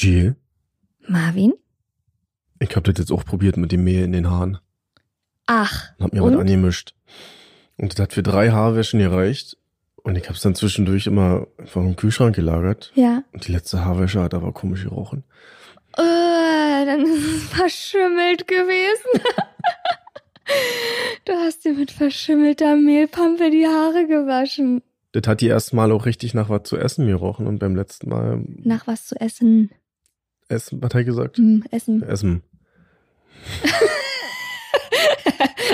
Jill, Marvin? ich hab das jetzt auch probiert mit dem Mehl in den Haaren. Ach, Und hab mir und? was angemischt. Und das hat für drei Haarwäschen gereicht. Und ich hab's dann zwischendurch immer einfach im Kühlschrank gelagert. Ja. Und die letzte Haarwäsche hat aber komisch gerochen. Äh, dann ist es verschimmelt gewesen. du hast dir mit verschimmelter Mehlpampe die Haare gewaschen. Das hat die erste Mal auch richtig nach was zu essen gerochen. Und beim letzten Mal Nach was zu essen? Essen, was hat er gesagt? Hm, essen. Essen.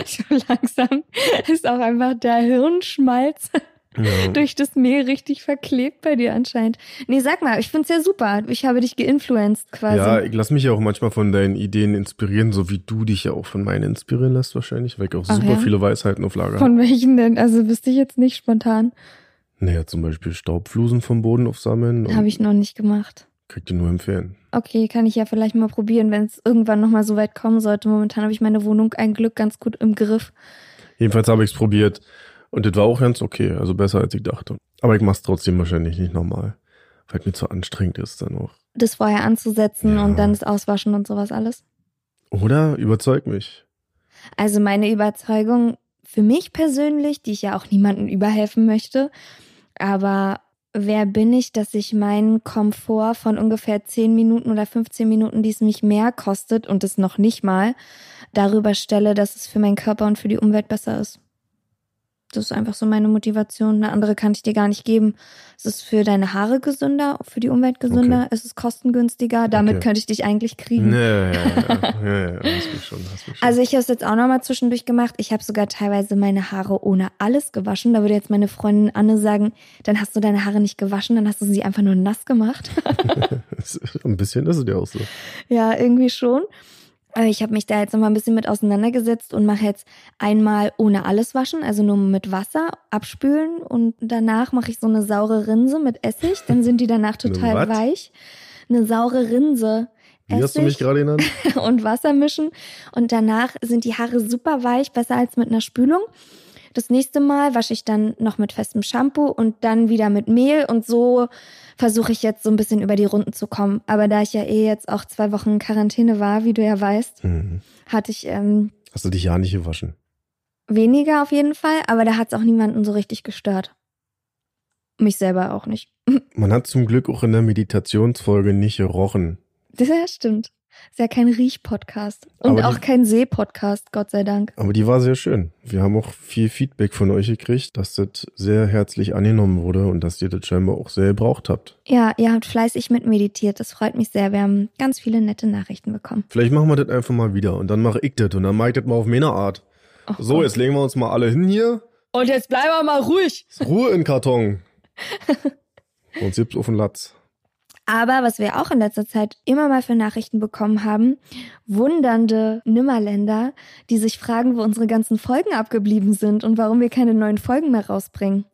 Schon langsam ist auch einfach der Hirnschmalz Ja. durch das Mehl richtig verklebt bei dir anscheinend. Nee, sag mal, ich find's ja super. Ich habe dich geinfluenced quasi. Ja, ich lass mich ja auch manchmal von deinen Ideen inspirieren, so wie du dich ja auch von meinen inspirieren lässt wahrscheinlich, weil ich auch Ach super ja? viele Weisheiten auf Lager habe. Von welchen denn? Also wüsste ich jetzt nicht spontan. Naja, zum Beispiel Staubflusen vom Boden aufsammeln. Habe ich noch nicht gemacht. Kann ich dir nur empfehlen. Okay, kann ich ja vielleicht mal probieren, wenn es irgendwann nochmal so weit kommen sollte. Momentan habe ich meine Wohnung ein Glück ganz gut im Griff. Jedenfalls habe ich es probiert und das war auch ganz okay, also besser als ich dachte. Aber ich mach's trotzdem wahrscheinlich nicht normal, weil es mir zu anstrengend ist dann auch. Das vorher anzusetzen Ja. und dann das Auswaschen und sowas alles. Oder? Überzeug mich. Also meine Überzeugung für mich persönlich, die ich ja auch niemandem überhelfen möchte, aber wer bin ich, dass ich meinen Komfort von ungefähr 10 Minuten oder 15 Minuten, die es mich mehr kostet und es noch nicht mal, darüber stelle, dass es für meinen Körper und für die Umwelt besser ist. Das ist einfach so meine Motivation. Eine andere kann ich dir gar nicht geben. Es ist für deine Haare gesünder, für die Umwelt gesünder, es ist kostengünstiger. Damit Okay. könnte ich dich eigentlich kriegen. Nee, ja, ja, ja, ja, ja, hast mich schon, hast mich schon. Also ich habe es jetzt auch nochmal zwischendurch gemacht. Ich habe sogar teilweise meine Haare ohne alles gewaschen. Da würde jetzt meine Freundin Anne sagen, dann hast du deine Haare nicht gewaschen, dann hast du sie einfach nur nass gemacht. ein bisschen ist es ja auch so. ja, irgendwie schon. Aber ich habe mich da jetzt nochmal ein bisschen mit auseinandergesetzt und mache jetzt einmal ohne alles waschen, also nur mit Wasser abspülen und danach mache ich so eine saure Rinse mit Essig. Dann sind die danach total was? weich. Eine saure Rinse. Wie hast du mich gerade genannt? und Wasser mischen. Und danach sind die Haare super weich, besser als mit einer Spülung. Das nächste Mal wasche ich dann noch mit festem Shampoo und dann wieder mit Mehl und so versuche ich jetzt so ein bisschen über die Runden zu kommen. Aber da ich ja eh jetzt auch zwei Wochen in Quarantäne war, wie du ja weißt, Mhm. hatte ich ähm, Hast du dich ja nicht gewaschen? weniger auf jeden Fall, aber da hat es auch niemanden so richtig gestört. Mich selber auch nicht. Man hat zum Glück auch in der Meditationsfolge nicht gerochen. Das stimmt. Ist ja kein Riech-Podcast. Und Aber auch die- kein See-Podcast, Gott sei Dank. Aber die war sehr schön. Wir haben auch viel Feedback von euch gekriegt, dass das sehr herzlich angenommen wurde und dass ihr das scheinbar auch sehr gebraucht habt. Ja, ihr habt fleißig mit meditiert. Das freut mich sehr. Wir haben ganz viele nette Nachrichten bekommen. Vielleicht machen wir das einfach mal wieder und dann mache ich das und dann mache ich das mal auf meine Art. Oh So, Gott. jetzt legen wir uns mal alle hin hier. Und jetzt bleiben wir mal ruhig. Ruhe in Karton. Sonst gibt's auf den Latz. Aber was wir auch in letzter Zeit immer mal für Nachrichten bekommen haben, wundernde Nimmerländer, die sich fragen, wo unsere ganzen Folgen abgeblieben sind und warum wir keine neuen Folgen mehr rausbringen.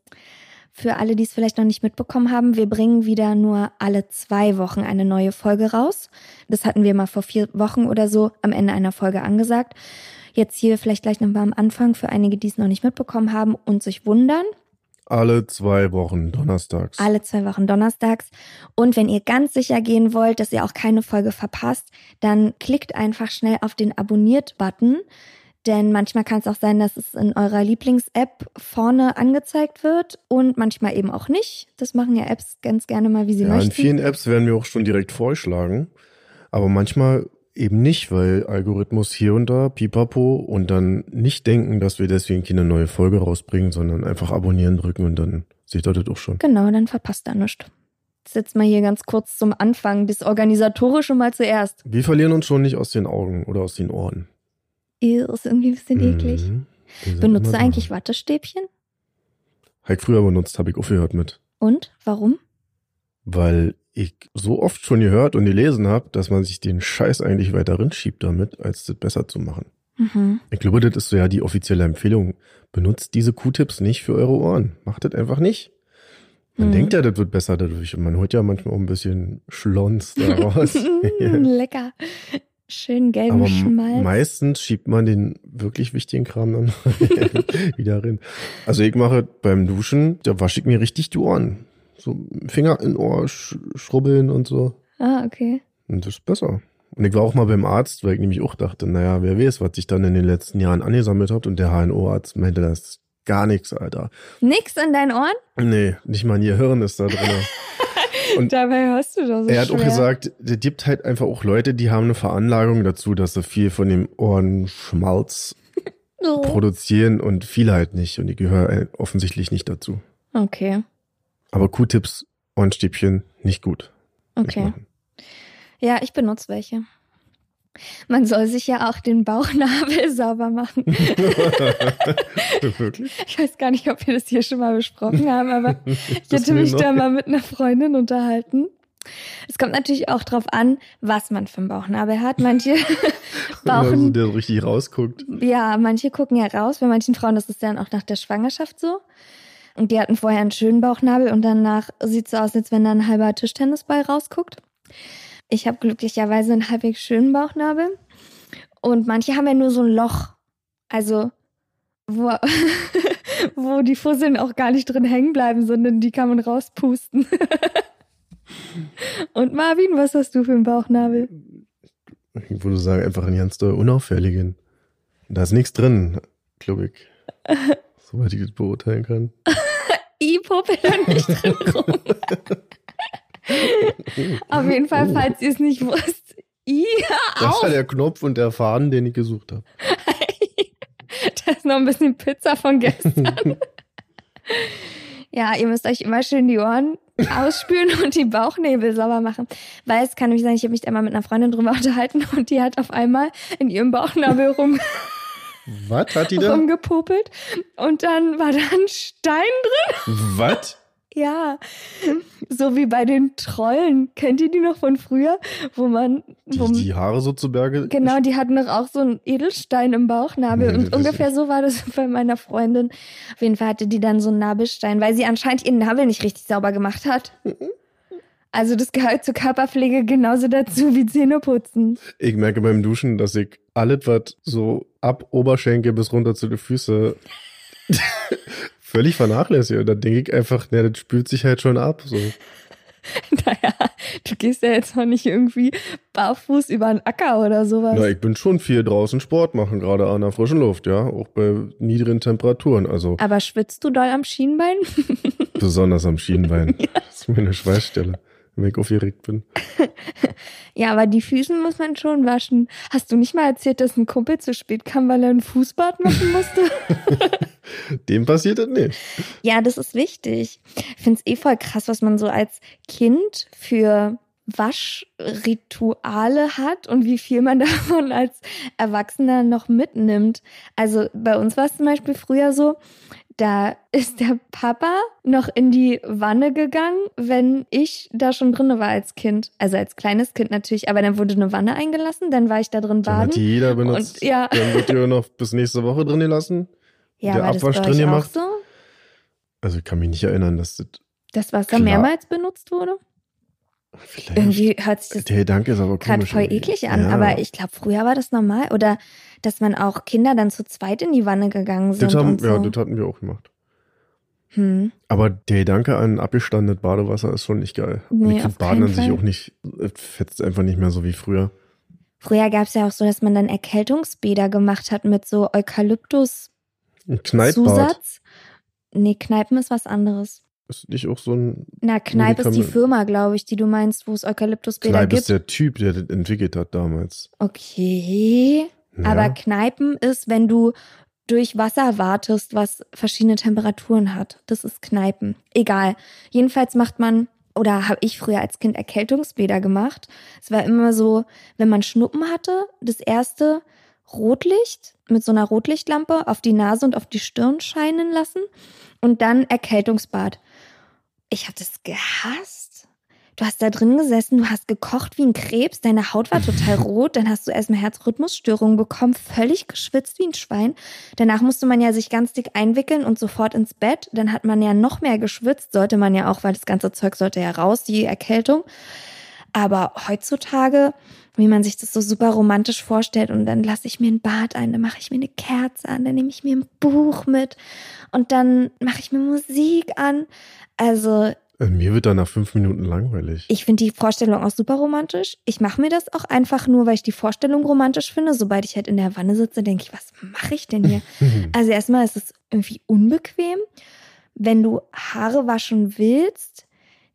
Für alle, die es vielleicht noch nicht mitbekommen haben, wir bringen wieder nur alle zwei Wochen eine neue Folge raus. Das hatten wir mal vor vier Wochen oder so am Ende einer Folge angesagt. Jetzt hier vielleicht gleich nochmal am Anfang für einige, die es noch nicht mitbekommen haben und sich wundern. Alle zwei Wochen, donnerstags. Alle zwei Wochen donnerstags. Und wenn ihr ganz sicher gehen wollt, dass ihr auch keine Folge verpasst, dann klickt einfach schnell auf den Abonniert-Button. Denn manchmal kann es auch sein, dass es in eurer Lieblings-App vorne angezeigt wird und manchmal eben auch nicht. Das machen ja Apps ganz gerne mal, wie sie ja, in möchten. vielen Apps werden wir auch schon direkt vorgeschlagen. Aber manchmal eben nicht, weil Algorithmus hier und da, pipapo, und dann nicht denken, dass wir deswegen keine neue Folge rausbringen, sondern einfach abonnieren drücken und dann seht ihr das auch schon. Genau, dann verpasst ihr nichts. Jetzt mal hier ganz kurz zum Anfang, das Organisatorische mal zuerst. Wir verlieren uns schon nicht aus den Augen oder aus den Ohren. Ist irgendwie ein bisschen eklig. Mhm. Sind Benutzt du da. eigentlich Wattestäbchen? Hab ich früher benutzt, habe ich aufgehört mit. Und? Warum? Weil ich so oft schon gehört und gelesen habe, dass man sich den Scheiß eigentlich weiter rinschiebt damit, als das besser zu machen. Mhm. Ich glaube, das ist so ja die offizielle Empfehlung. Benutzt diese Q-Tips nicht für eure Ohren. Macht das einfach nicht. Man Mhm. denkt ja, das wird besser dadurch. Und man holt ja manchmal auch ein bisschen Schlons daraus. Lecker. Schön gelben Aber Schmalz. meistens schiebt man den wirklich wichtigen Kram dann wieder rein. Also ich mache beim Duschen, da wasche ich mir richtig die Ohren. So Finger in Ohr sch schrubbeln und so. Ah, okay. Und das ist besser. Und ich war auch mal beim Arzt, weil ich nämlich auch dachte, naja, wer weiß, was sich dann in den letzten Jahren angesammelt hat. Und der HNO-Arzt meinte, das ist gar nichts, Alter. Nix in deinen Ohren? Nee, nicht mal ein Gehirn ist da drin. Und Dabei hörst du doch so er hat schwer. auch gesagt, es gibt halt einfach auch Leute, die haben eine Veranlagung dazu, dass sie viel von dem Ohrenschmalz Oh. produzieren und viele halt nicht. Und ich gehöre offensichtlich nicht dazu. Okay, Aber Q-Tips, Ohrenstäbchen, nicht gut. Okay. Ja, ich benutze welche. Man soll sich ja auch den Bauchnabel sauber machen. Wirklich? Ich weiß gar nicht, ob wir das hier schon mal besprochen haben, aber ich Das mir mich noch- da mal mit einer Freundin unterhalten. Es kommt natürlich auch drauf an, was man für einen Bauchnabel hat. Manche Also, Bauchen, der so richtig rausguckt. ja, manche gucken ja raus. Bei manchen Frauen ist es dann auch nach der Schwangerschaft so. Und die hatten vorher einen schönen Bauchnabel und danach sieht es so aus, als wenn da ein halber Tischtennisball rausguckt. Ich habe glücklicherweise einen halbwegs schönen Bauchnabel. Und manche haben ja nur so ein Loch. Also, wo, wo die Fusseln auch gar nicht drin hängen bleiben, sondern die kann man rauspusten. Und Marvin, was hast du für einen Bauchnabel? Ich würde sagen, einfach einen ganz unauffälligen. Da ist nichts drin, glaube ich. Soweit ich das beurteilen kann. I popel da nicht drin rum. Auf jeden Fall, Oh. falls ihr es nicht wusst. I, Das auf! war der Knopf und der Faden, den ich gesucht habe. da ist noch ein bisschen Pizza von gestern. ja, ihr müsst euch immer schön die Ohren ausspülen und die Bauchnäbel sauber machen. Weil es kann nämlich sein, ich habe mich da mal mit einer Freundin drüber unterhalten und die hat auf einmal in ihrem Bauchnabel rum, Was hat die da? rumgepopelt und dann war da ein Stein drin. Was? Ja, so wie bei den Trollen. Kennt ihr die noch von früher? Wo man, wo, Die, die Haare so zu Berge? genau, die hatten doch auch so einen Edelstein im Bauchnabel. Nee, und ungefähr so war das bei meiner Freundin. Auf jeden Fall hatte die dann so einen Nabelstein, weil sie anscheinend ihren Nabel nicht richtig sauber gemacht hat. Also das gehört zur Körperpflege genauso dazu wie Zähneputzen. Ich merke beim Duschen, dass ich alles, was so ab Oberschenkel bis runter zu den Füßen völlig vernachlässige. Und dann denke ich einfach, na, das spült sich halt schon ab. So. Naja, du gehst ja jetzt noch nicht irgendwie barfuß über einen Acker oder sowas. Na, ich bin schon viel draußen Sport machen, gerade an der frischen Luft, ja. Auch bei niedrigen Temperaturen. Also Aber schwitzt du doll am Schienbein? besonders am Schienbein. Das ist meine Schweißstelle, wenn ich aufgeregt bin. Ja, aber die Füßen muss man schon waschen. Hast du nicht mal erzählt, dass ein Kumpel zu spät kam, weil er ein Fußbad machen musste? Dem passiert das nicht. ja, das ist wichtig. Ich finde es eh voll krass, was man so als Kind für Waschrituale hat und wie viel man davon als Erwachsener noch mitnimmt. Also bei uns war es zum Beispiel früher so, da ist der Papa noch in die Wanne gegangen, wenn ich da schon drinne war als Kind. Also als kleines Kind natürlich, aber dann wurde eine Wanne eingelassen, dann war ich da drin Dann hat baden. die jeder benutzt. Und, ja. Dann wird die noch bis nächste Woche drin gelassen. Ja, der war das bei Abwasch drin auch gemacht. so? Also ich kann mich nicht erinnern, dass das Das Wasser Klar. mehrmals benutzt wurde? Vielleicht. Irgendwie hört sich das der Gedanke ist aber gerade voll eklig an, Ja. aber ich glaube, früher war das normal. Oder dass man auch Kinder dann zu zweit in die Wanne gegangen sind. das haben, und so. Ja, das hatten wir auch gemacht. hm. Aber der Gedanke an abgestandenes Badewasser ist schon nicht geil. Und Nee, find Baden an sich Fall. auch nicht, es fetzt einfach nicht mehr so wie früher. Früher gab es ja auch so, dass man dann Erkältungsbäder gemacht hat mit so Eukalyptus-Zusatz. Nee, Kneipen ist was anderes. Ist nicht auch so ein Na, Kneipp ist die Firma, glaube ich, die du meinst, wo es Eukalyptusbäder Kneipp gibt. ist der Typ, der das entwickelt hat damals. Okay. Ja. Aber Kneipen ist, wenn du durch Wasser wartest, was verschiedene Temperaturen hat. Das ist Kneipen. Egal. Jedenfalls macht man, oder habe ich früher als Kind Erkältungsbäder gemacht. Es war immer so, wenn man Schnuppen hatte, das erste Rotlicht mit so einer Rotlichtlampe auf die Nase und auf die Stirn scheinen lassen und dann Erkältungsbad. Ich habe das gehasst. Du hast da drin gesessen, du hast gekocht wie ein Krebs, deine Haut war total rot, dann hast du erstmal Herzrhythmusstörungen bekommen, völlig geschwitzt wie ein Schwein. Danach musste man ja sich ganz dick einwickeln und sofort ins Bett. Dann hat man ja noch mehr geschwitzt, sollte man ja auch, weil das ganze Zeug sollte ja raus, die Erkältung. Aber heutzutage, wie man sich das so super romantisch vorstellt, und dann lasse ich mir ein Bad ein, dann mache ich mir eine Kerze an, dann nehme ich mir ein Buch mit und dann mache ich mir Musik an. Also Äh, Mir wird da nach fünf Minuten langweilig. ich finde die Vorstellung auch super romantisch. Ich mache mir das auch einfach nur, weil ich die Vorstellung romantisch finde. Sobald ich halt in der Wanne sitze, denke ich, was mache ich denn hier? Also erstmal ist es irgendwie unbequem. Wenn du Haare waschen willst,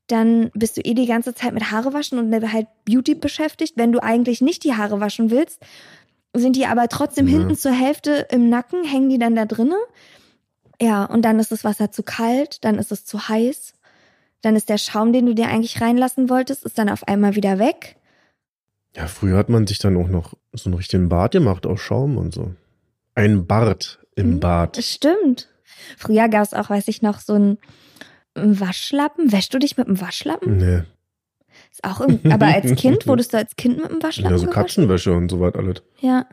dann bist du eh die ganze Zeit mit Haare waschen und halt Beauty beschäftigt. Wenn du eigentlich nicht die Haare waschen willst, sind die aber trotzdem Ja. hinten zur Hälfte im Nacken, hängen die dann da drinne. Ja, und dann ist das Wasser zu kalt, dann ist es zu heiß. Dann ist der Schaum, den du dir eigentlich reinlassen wolltest, ist dann auf einmal wieder weg. Ja, früher hat man sich dann auch noch so einen richtigen Bart gemacht aus Schaum und so. Ein Bart im Hm, Bad. Stimmt. Früher gab es auch, weiß ich noch, so einen Waschlappen. Wäschst du dich mit einem Waschlappen? Nee. Ist auch irgendwie, aber als Kind wurdest du als Kind mit einem Waschlappen Ja, so gewaschen? Katzenwäsche und so was alles. Ja.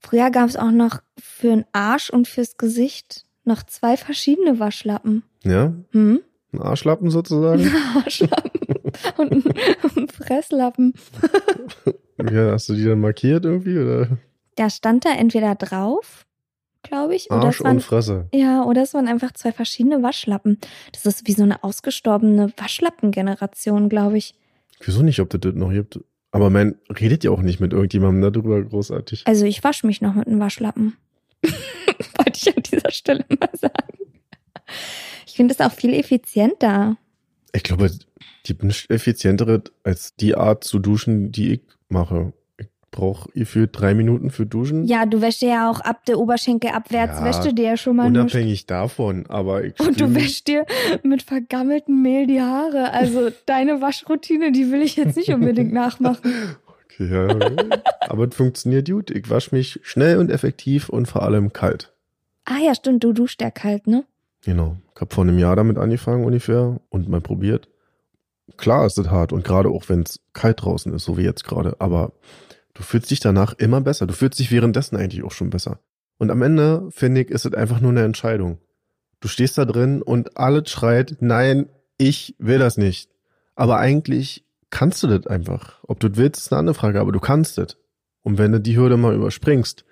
Früher gab es auch noch für den Arsch und fürs Gesicht noch zwei verschiedene Waschlappen. Ja? Hm? Ein Arschlappen sozusagen. Waschlappen und ein, ein Fresslappen. ja, hast du die dann markiert irgendwie? Oder? Da stand da entweder drauf, glaube ich, oder Arsch es waren, und Fresse. ja, oder es waren einfach zwei verschiedene Waschlappen. Das ist wie so eine ausgestorbene Waschlappengeneration, glaube ich. Wieso nicht, ob das das noch gibt? Aber man redet ja auch nicht mit irgendjemandem darüber großartig. Also ich wasche mich noch mit einem Waschlappen. Wollte ich an dieser Stelle mal sagen. Ich finde es auch viel effizienter. Ich glaube, es gibt nichts effizientere als die Art zu duschen, die ich mache. Ich brauche für drei Minuten für Duschen. Ja, du wäschst dir ja auch ab der Oberschenkel abwärts, Ja, wäschst du dir ja schon mal. Unabhängig davon, aber ich Und du wäschst dir mit vergammeltem Mehl die Haare. Also deine Waschroutine, die will ich jetzt nicht unbedingt nachmachen. Okay, ja, aber es funktioniert gut. Ich wasche mich schnell und effektiv und vor allem kalt. Ah ja, stimmt, du duschst ja kalt, ne? Genau. Ich habe vor einem Jahr damit angefangen ungefähr und mal probiert. Klar ist es hart und gerade auch wenn es kalt draußen ist, so wie jetzt gerade, aber du fühlst dich danach immer besser. Du fühlst dich währenddessen eigentlich auch schon besser. Und am Ende, finde ich, ist es einfach nur eine Entscheidung. Du stehst da drin und alles schreit, nein, ich will das nicht. Aber eigentlich kannst du das einfach. Ob du das willst, ist eine andere Frage, aber du kannst das. Und wenn du die Hürde mal überspringst,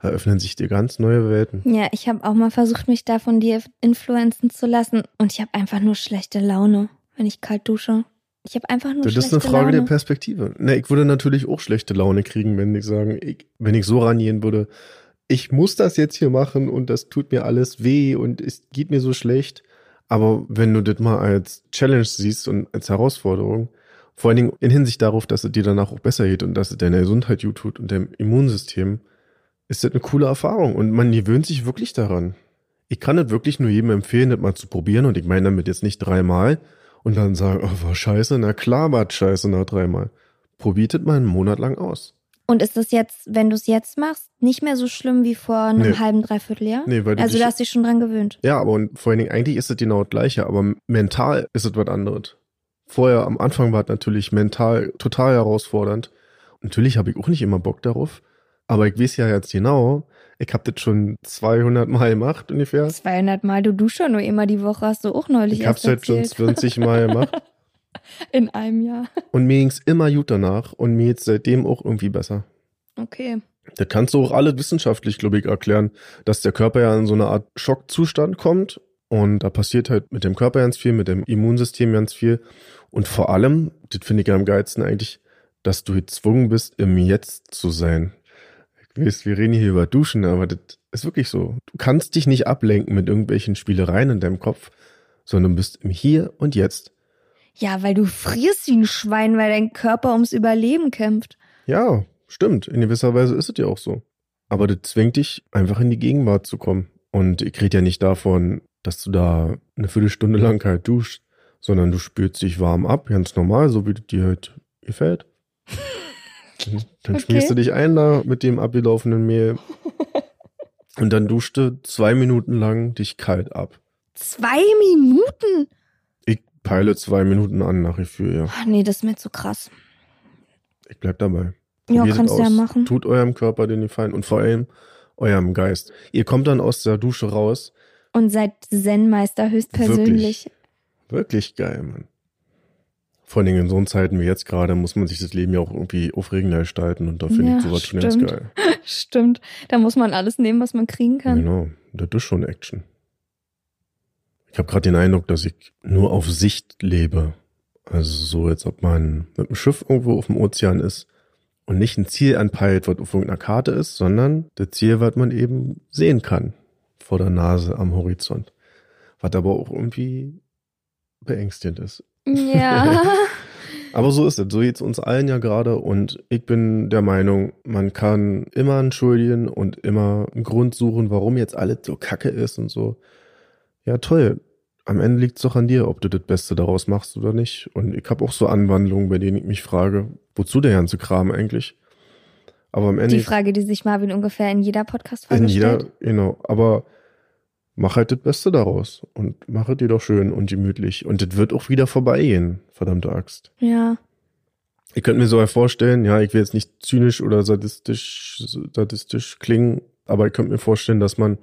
eröffnen sich dir ganz neue Welten. Ja, ich habe auch mal versucht, mich da von dir influenzen zu lassen. Und ich habe einfach nur schlechte Laune, wenn ich kalt dusche. Ich habe einfach nur Das ist eine Frage Laune. der Perspektive. Ne, ich würde natürlich auch schlechte Laune kriegen, wenn ich sagen, ich, wenn ich so rangehen würde, ich muss das jetzt hier machen und das tut mir alles weh und es geht mir so schlecht. Aber wenn du das mal als Challenge siehst und als Herausforderung, vor allen Dingen in Hinsicht darauf, dass es dir danach auch besser geht und dass es deiner Gesundheit gut tut und deinem Immunsystem, ist das eine coole Erfahrung und man gewöhnt sich wirklich daran. Ich kann das wirklich nur jedem empfehlen, das mal zu probieren und ich meine damit jetzt nicht dreimal und dann sagen, oh, war scheiße, na klar war scheiße nach dreimal. Probiert es mal einen Monat lang aus. Und ist das jetzt, wenn du es jetzt machst, nicht mehr so schlimm wie vor einem Nee. halben, dreiviertel Jahr? Nee, weil du also dich- du hast dich schon dran gewöhnt. Ja, aber und vor allen Dingen, eigentlich ist es genau das Gleiche, aber mental ist es was anderes. Vorher, am Anfang war es natürlich mental total herausfordernd. Natürlich habe ich auch nicht immer Bock darauf, aber ich weiß ja jetzt genau, ich habe das schon 200 Mal gemacht ungefähr. 200 Mal, du duschst schon nur immer die Woche, hast du auch neulich Ich habe es jetzt schon erzählt. 20 Mal gemacht In einem Jahr. und mir ging's immer gut danach und mir jetzt seitdem auch irgendwie besser. Okay. Das kannst du auch alle wissenschaftlich, glaube ich, erklären, dass der Körper ja in so eine Art Schockzustand kommt und da passiert halt mit dem Körper ganz viel, mit dem Immunsystem ganz viel und vor allem, das finde ich ja am geilsten eigentlich, dass du gezwungen bist, im Jetzt zu sein. Weiß, wir reden hier über Duschen, aber das ist wirklich so. Du kannst dich nicht ablenken mit irgendwelchen Spielereien in deinem Kopf, sondern bist im Hier und Jetzt. Ja, weil du frierst wie ein Schwein, weil dein Körper ums Überleben kämpft. Ja, stimmt. In gewisser Weise ist es ja auch so. Aber das zwingt dich, einfach in die Gegenwart zu kommen. Und ich rede ja nicht davon, dass du da eine Viertelstunde lang halt duschst, sondern du spürst dich warm ab, ganz normal, so wie dir halt gefällt. Dann Okay. schmierst du dich ein da mit dem abgelaufenen Mehl. Und dann duschst du zwei Minuten lang dich kalt ab. Zwei Minuten? Ich peile zwei Minuten an nach wie vor, ja. Ach, nee, das ist mir zu krass. Ich bleib dabei. Ja, es kannst du ja machen. Tut eurem Körper den Gefallen und vor allem eurem Geist. Ihr kommt dann aus der Dusche raus. Und seid Zen-Meister höchstpersönlich. Wirklich geil, Mann. Vor allen Dingen in so Zeiten wie jetzt gerade muss man sich das Leben ja auch irgendwie aufregender gestalten und da finde Ja, ich sowas schon ganz geil. Stimmt. Da muss man alles nehmen, was man kriegen kann. Genau, das ist schon Action. Ich habe gerade den Eindruck, dass ich nur auf Sicht lebe. Also so, als ob man mit einem Schiff irgendwo auf dem Ozean ist und nicht ein Ziel anpeilt, was auf irgendeiner Karte ist, sondern das Ziel, was man eben sehen kann vor der Nase am Horizont. Was aber auch irgendwie beängstigend ist. Ja. Aber so ist es. So geht's uns allen ja gerade. Und ich bin der Meinung, man kann immer einen Schuldigen und immer einen Grund suchen, warum jetzt alles so kacke ist und so. Ja, toll. Am Ende liegt's doch an dir, ob du das Beste daraus machst oder nicht. Und ich habe auch so Anwandlungen, bei denen ich mich frage, wozu der ganze Kram eigentlich? Aber am Ende Die Frage, die sich Marvin ungefähr in jeder Podcast-Folge in jeder, stellt. genau. Aber mach halt das Beste daraus und mach es dir doch schön und gemütlich. Und das wird auch wieder vorbeigehen, verdammte Axt. Ja. Ich könnte mir so vorstellen, ja, ich will jetzt nicht zynisch oder sadistisch, sadistisch klingen, aber ich könnte mir vorstellen, dass man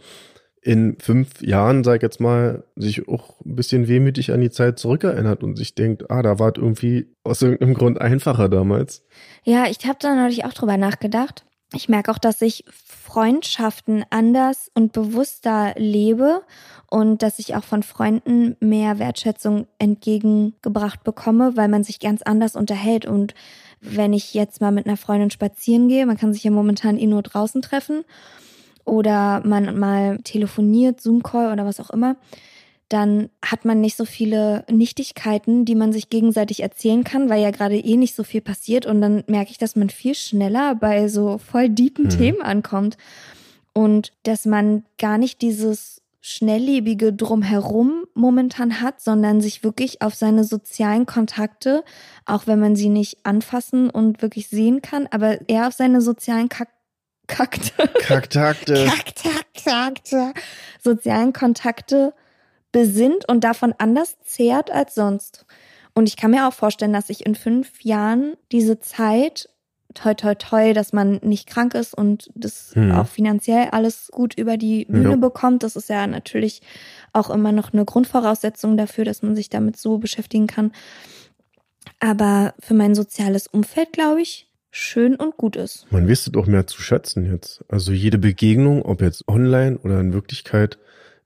in fünf Jahren, sag ich jetzt mal, sich auch ein bisschen wehmütig an die Zeit zurückerinnert und sich denkt, ah, da war es irgendwie aus irgendeinem Grund einfacher damals. Ja, ich habe da neulich auch drüber nachgedacht. Ich merke auch, dass ich Freundschaften anders und bewusster lebe und dass ich auch von Freunden mehr Wertschätzung entgegengebracht bekomme, weil man sich ganz anders unterhält. Und wenn ich jetzt mal mit einer Freundin spazieren gehe, man kann sich ja momentan eh nur draußen treffen oder man mal telefoniert, Zoom-Call oder was auch immer, dann hat man nicht so viele Nichtigkeiten, die man sich gegenseitig erzählen kann, weil ja gerade eh nicht so viel passiert. Und dann merke ich, dass man viel schneller bei so voll deepen Mhm. Themen ankommt. Und dass man gar nicht dieses schnelllebige Drumherum momentan hat, sondern sich wirklich auf seine sozialen Kontakte, auch wenn man sie nicht anfassen und wirklich sehen kann, aber eher auf seine sozialen Kak Kakte. Kaktakte. Kontakte, sozialen Kontakte besinnt und davon anders zehrt als sonst. Und ich kann mir auch vorstellen, dass ich in fünf Jahren diese Zeit, toi toi toi, dass man nicht krank ist und das Hm. auch finanziell alles gut über die Bühne Ja. bekommt. Das ist ja natürlich auch immer noch eine Grundvoraussetzung dafür, dass man sich damit so beschäftigen kann. Aber für mein soziales Umfeld, glaube ich, schön und gut ist. Man wisst doch mehr zu schätzen jetzt. Also jede Begegnung, ob jetzt online oder in Wirklichkeit,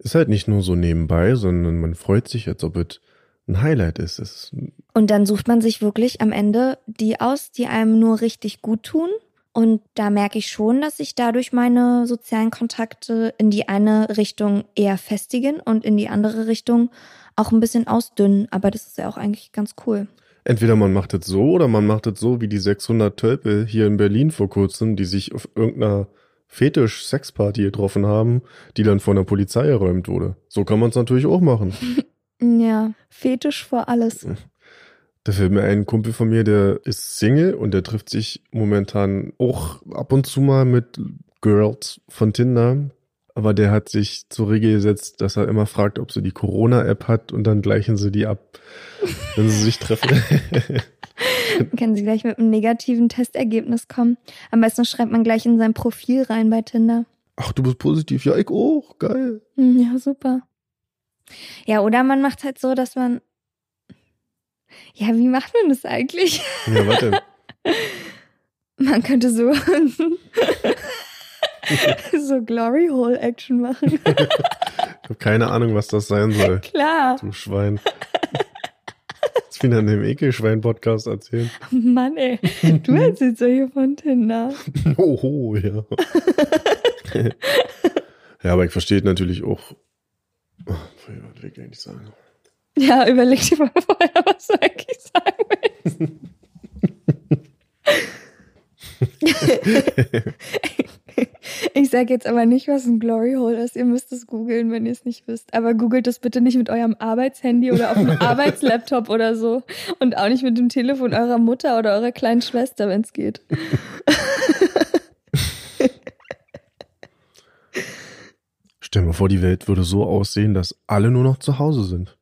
ist halt nicht nur so nebenbei, sondern man freut sich, als ob es ein Highlight ist. Es ist Und dann sucht man sich wirklich am Ende die aus, die einem nur richtig gut tun. Und da merke ich schon, dass sich dadurch meine sozialen Kontakte in die eine Richtung eher festigen und in die andere Richtung auch ein bisschen ausdünnen. Aber das ist ja auch eigentlich ganz cool. Entweder man macht es so oder man macht es so wie die 600 Tölpel hier in Berlin vor kurzem, die sich auf irgendeiner Fetisch-Sexparty getroffen haben, die dann von der Polizei geräumt wurde. So kann man es natürlich auch machen. Ja, Fetisch vor alles. Da fällt mir ein Kumpel von mir, der ist Single und der trifft sich momentan auch ab und zu mal mit Girls von Tinder. Aber der hat sich zur Regel gesetzt, dass er immer fragt, ob sie die Corona-App hat und dann gleichen sie die ab, wenn sie sich treffen. Dann können Sie gleich mit einem negativen Testergebnis kommen. Am besten schreibt man gleich in sein Profil rein bei Tinder. Ach, du bist positiv. Ja, ich auch. Geil. Hm, Ja, super. Ja, oder man macht halt so, dass man. Ja, wie macht man das eigentlich? Ja, warte. Man könnte so. so Glory Hole Action machen. Ich habe keine Ahnung, was das sein soll. Klar. Du Schwein. Das wieder in dem Ekelschwein-Podcast erzählen. Mann, ey. Du erzählst doch hier von Tinder. Oho, ja. ja, aber ich verstehe natürlich auch. Oh, was will ich eigentlich sagen? Ja, überleg dir mal vorher, was du eigentlich sagen willst. Ich sage jetzt aber nicht, was ein Glory Hole ist. Ihr müsst es googeln, wenn ihr es nicht wisst. Aber googelt es bitte nicht mit eurem Arbeitshandy oder auf dem Arbeitslaptop oder so. Und auch nicht mit dem Telefon eurer Mutter oder eurer kleinen Schwester, wenn es geht. Stell mal vor, die Welt würde so aussehen, dass alle nur noch zu Hause sind.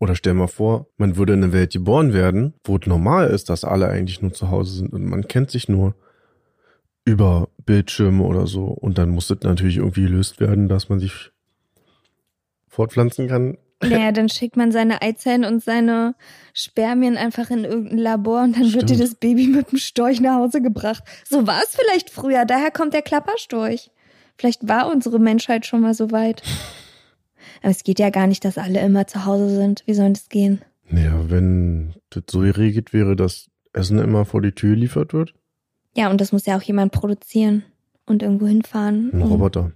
Oder stell mal vor, man würde in eine Welt geboren werden, wo es normal ist, dass alle eigentlich nur zu Hause sind und man kennt sich nur über Bildschirme oder so. Und dann muss es natürlich irgendwie gelöst werden, dass man sich fortpflanzen kann. Naja, dann schickt man seine Eizellen und seine Spermien einfach in irgendein Labor und dann wird dir Stimmt. das Baby mit dem Storch nach Hause gebracht. So war es vielleicht früher, daher kommt der Klapperstorch. Vielleicht war unsere Menschheit schon mal so weit. Aber es geht ja gar nicht, dass alle immer zu Hause sind. Wie soll das gehen? Naja, wenn das so geregelt wäre, dass Essen immer vor die Tür geliefert wird, Ja, und das muss ja auch jemand produzieren und irgendwo hinfahren. ein Roboter.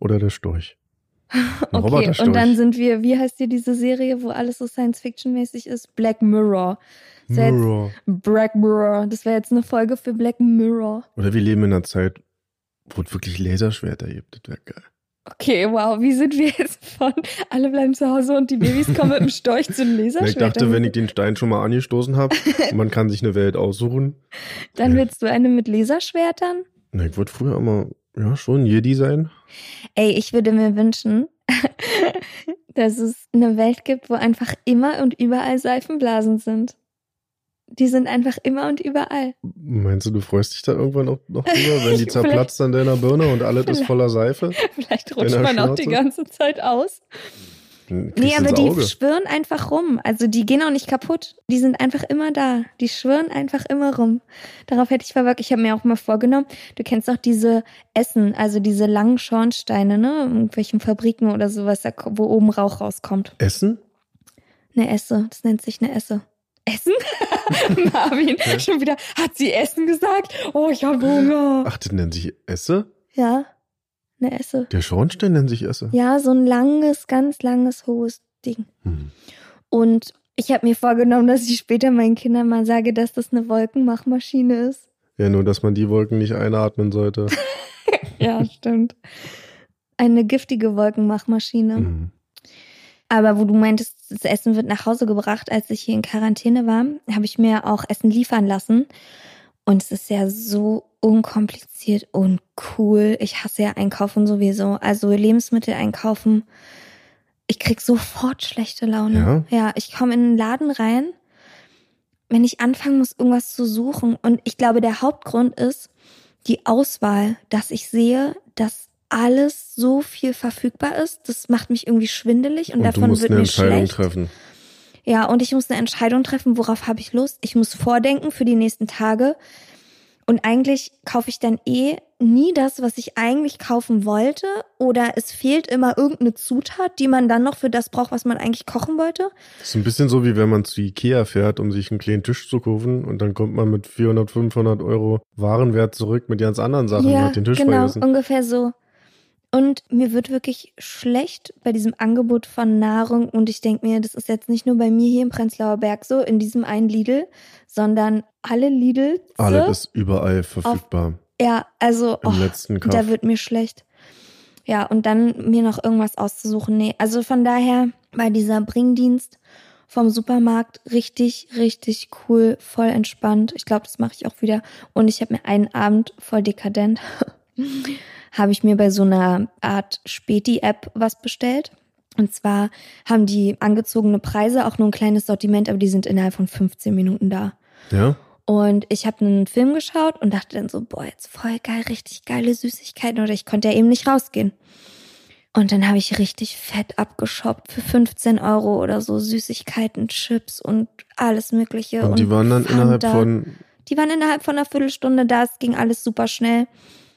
Oder der Storch. Ein Okay, und dann sind wir, wie heißt dir diese Serie, wo alles so Science-Fiction-mäßig ist? Black Mirror. Mirror. Black Mirror. Das wäre jetzt eine Folge für Black Mirror. Oder wir leben in einer Zeit, wo es wirklich Laserschwerter gibt. Das wäre geil. Okay, wow, wie sind wir jetzt von alle bleiben zu Hause und die Babys kommen mit dem Storch zu den Na, Laserschwertern? Ich dachte, wenn ich den Stein schon mal angestoßen habe, man kann sich eine Welt aussuchen. Dann willst du eine mit Laserschwertern? Na, ich wollte früher immer, ja, schon Jedi sein. Ey, ich würde mir wünschen, dass es eine Welt gibt, wo einfach immer und überall Seifenblasen sind. Die sind einfach immer und überall. Meinst du, du freust dich da irgendwann noch, noch drüber, wenn die zerplatzt an deiner Birne und alles ist voller Seife? Vielleicht rutscht man auch die ganze Zeit aus. Dann Nee, aber die schwirren einfach rum. Also die gehen auch nicht kaputt. Die sind einfach immer da. Die schwirren einfach immer rum. Darauf hätte ich verwirkt. Ich habe mir auch mal vorgenommen, du kennst doch diese Essen, also diese langen Schornsteine, ne? In irgendwelchen Fabriken oder sowas, wo oben Rauch rauskommt. Essen? Eine Esse. Das nennt sich eine Esse. Essen? Marvin, Ja. schon wieder, hat sie Essen gesagt? Oh, ich habe Hunger. Ach, das nennt sich Esse? Ja, eine Esse. Der Schornstein nennt sich Esse. Ja, so ein langes, ganz langes, hohes Ding. Hm. Und ich habe mir vorgenommen, dass ich später meinen Kindern mal sage, dass das eine Wolkenmachmaschine ist. Ja, nur, dass man die Wolken nicht einatmen sollte. Ja, stimmt. Eine giftige Wolkenmachmaschine. Hm. Aber wo du meintest, das Essen wird nach Hause gebracht, als ich hier in Quarantäne war, habe ich mir auch Essen liefern lassen. Und es ist ja so unkompliziert und cool. Ich hasse ja Einkaufen sowieso. Also Lebensmittel einkaufen. Ich krieg sofort schlechte Laune. Ja, ich komme in einen Laden rein, wenn ich anfangen muss, irgendwas zu suchen. Und ich glaube, der Hauptgrund ist die Auswahl, dass ich sehe, dass alles so viel verfügbar ist. Das macht mich irgendwie schwindelig und, Und du davon musst wird eine mir Entscheidung schlecht. treffen. Ja, und ich muss eine Entscheidung treffen, worauf habe ich Lust. Ich muss vordenken für die nächsten Tage. Und eigentlich kaufe ich dann eh nie das, was ich eigentlich kaufen wollte. Oder es fehlt immer irgendeine Zutat, die man dann noch für das braucht, was man eigentlich kochen wollte. Das ist ein bisschen so, wie wenn man zu Ikea fährt, um sich einen kleinen Tisch zu kaufen und dann kommt man mit 400, 500 Euro Warenwert zurück mit ganz anderen Sachen. Ja, hat den Tisch genau, vergessen. ungefähr so. Und mir wird wirklich schlecht bei diesem Angebot von Nahrung. Und ich denke mir, das ist jetzt nicht nur bei mir hier im Prenzlauer Berg so, in diesem einen Lidl, sondern alle Lidl. Alles ist überall verfügbar. Ja, also Im oh, da wird mir schlecht. Ja, und dann mir noch irgendwas auszusuchen. Nee, also von daher war dieser Bringdienst vom Supermarkt richtig, richtig cool, voll entspannt. Ich glaube, das mache ich auch wieder. Und ich habe mir einen Abend voll dekadent, habe ich mir bei so einer Art Späti-App was bestellt. Und zwar haben die angezogene Preise, auch nur ein kleines Sortiment, aber die sind innerhalb von 15 Minuten da. Ja? Und ich habe einen Film geschaut und dachte dann so, boah, jetzt voll geil, richtig geile Süßigkeiten. Oder ich konnte ja eben nicht rausgehen. Und dann habe ich richtig fett abgeshoppt für 15 Euro oder so Süßigkeiten, Chips und alles Mögliche. Und, die waren dann innerhalb Fanta. von, Die waren innerhalb von einer Viertelstunde da, es ging alles super schnell.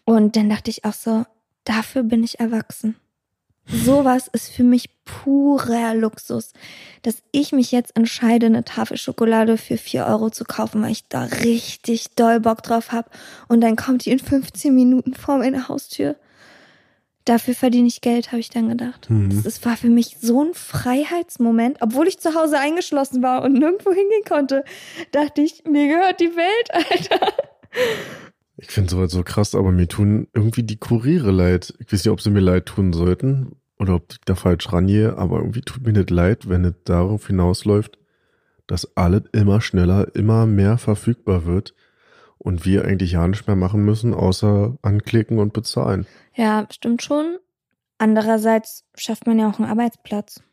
Und dann dachte ich auch so, dafür bin ich erwachsen. Sowas ist für mich purer Luxus, dass ich mich jetzt entscheide, eine Tafel Schokolade für 4 Euro zu kaufen, weil ich da richtig doll Bock drauf habe. Und dann kommt die in 15 Minuten vor meine Haustür. Dafür verdiene ich Geld, habe ich dann gedacht. Mhm. Das, das war für mich so ein Freiheitsmoment, obwohl ich zu Hause eingeschlossen war und nirgendwo hingehen konnte. Dachte ich, mir gehört die Welt, Alter. Ich finde sowas so krass, aber mir tun irgendwie die Kuriere leid. Ich weiß nicht, ob sie mir leid tun sollten oder ob ich da falsch rangehe, aber irgendwie tut mir nicht leid, wenn es darauf hinausläuft, dass alles immer schneller, immer mehr verfügbar wird und wir eigentlich ja nicht mehr machen müssen, außer anklicken und bezahlen. Ja, stimmt schon. Andererseits schafft man ja auch einen Arbeitsplatz.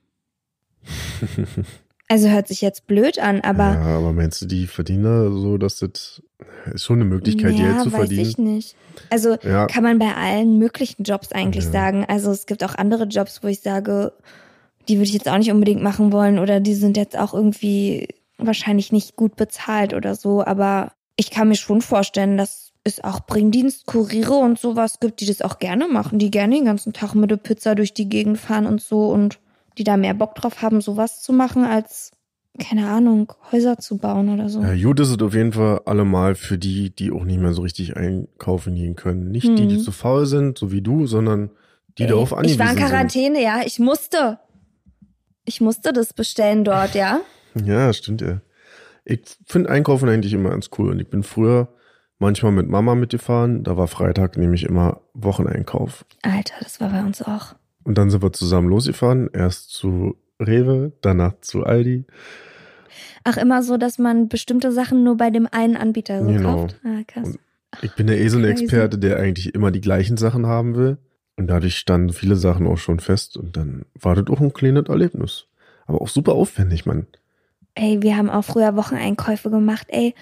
Also hört sich jetzt blöd an, aber. ja, aber meinst du, die verdienen da so, dass das ist schon eine Möglichkeit, ja, Geld zu weiß verdienen? ich nicht. Also Ja. kann man bei allen möglichen Jobs eigentlich Ja. sagen. Also es gibt auch andere Jobs, wo ich sage, die würde ich jetzt auch nicht unbedingt machen wollen oder die sind jetzt auch irgendwie wahrscheinlich nicht gut bezahlt oder so. Aber ich kann mir schon vorstellen, dass es auch Bringdienst, Kuriere und sowas gibt, die das auch gerne machen, die gerne den ganzen Tag mit der Pizza durch die Gegend fahren und so und die da mehr Bock drauf haben, sowas zu machen, als, keine Ahnung, Häuser zu bauen oder so. Ja, gut ist es auf jeden Fall allemal für die, die auch nicht mehr so richtig einkaufen gehen können. Nicht die, die Hm. zu faul sind, so wie du, sondern die darauf Ey, angewiesen Ich war in sind. Quarantäne, ja. Ich musste. Ich musste das bestellen dort, ja. Ja, stimmt ja. Ich finde Einkaufen eigentlich immer ganz cool. Und ich bin früher manchmal mit Mama mitgefahren. Da war Freitag nämlich immer Wocheneinkauf. Alter, das war bei uns auch. Und dann sind wir zusammen losgefahren. Erst zu Rewe, danach zu Aldi. Ach, immer so, dass man bestimmte Sachen nur bei dem einen Anbieter so Genau. kauft. Ah, krass. Und Ich bin der eh so ein Crazy. Experte, der eigentlich immer die gleichen Sachen haben will. Und dadurch standen viele Sachen auch schon fest. Und dann war das auch ein kleines Erlebnis. Aber auch super aufwendig, Mann. Ey, wir haben auch früher Wocheneinkäufe gemacht, ey.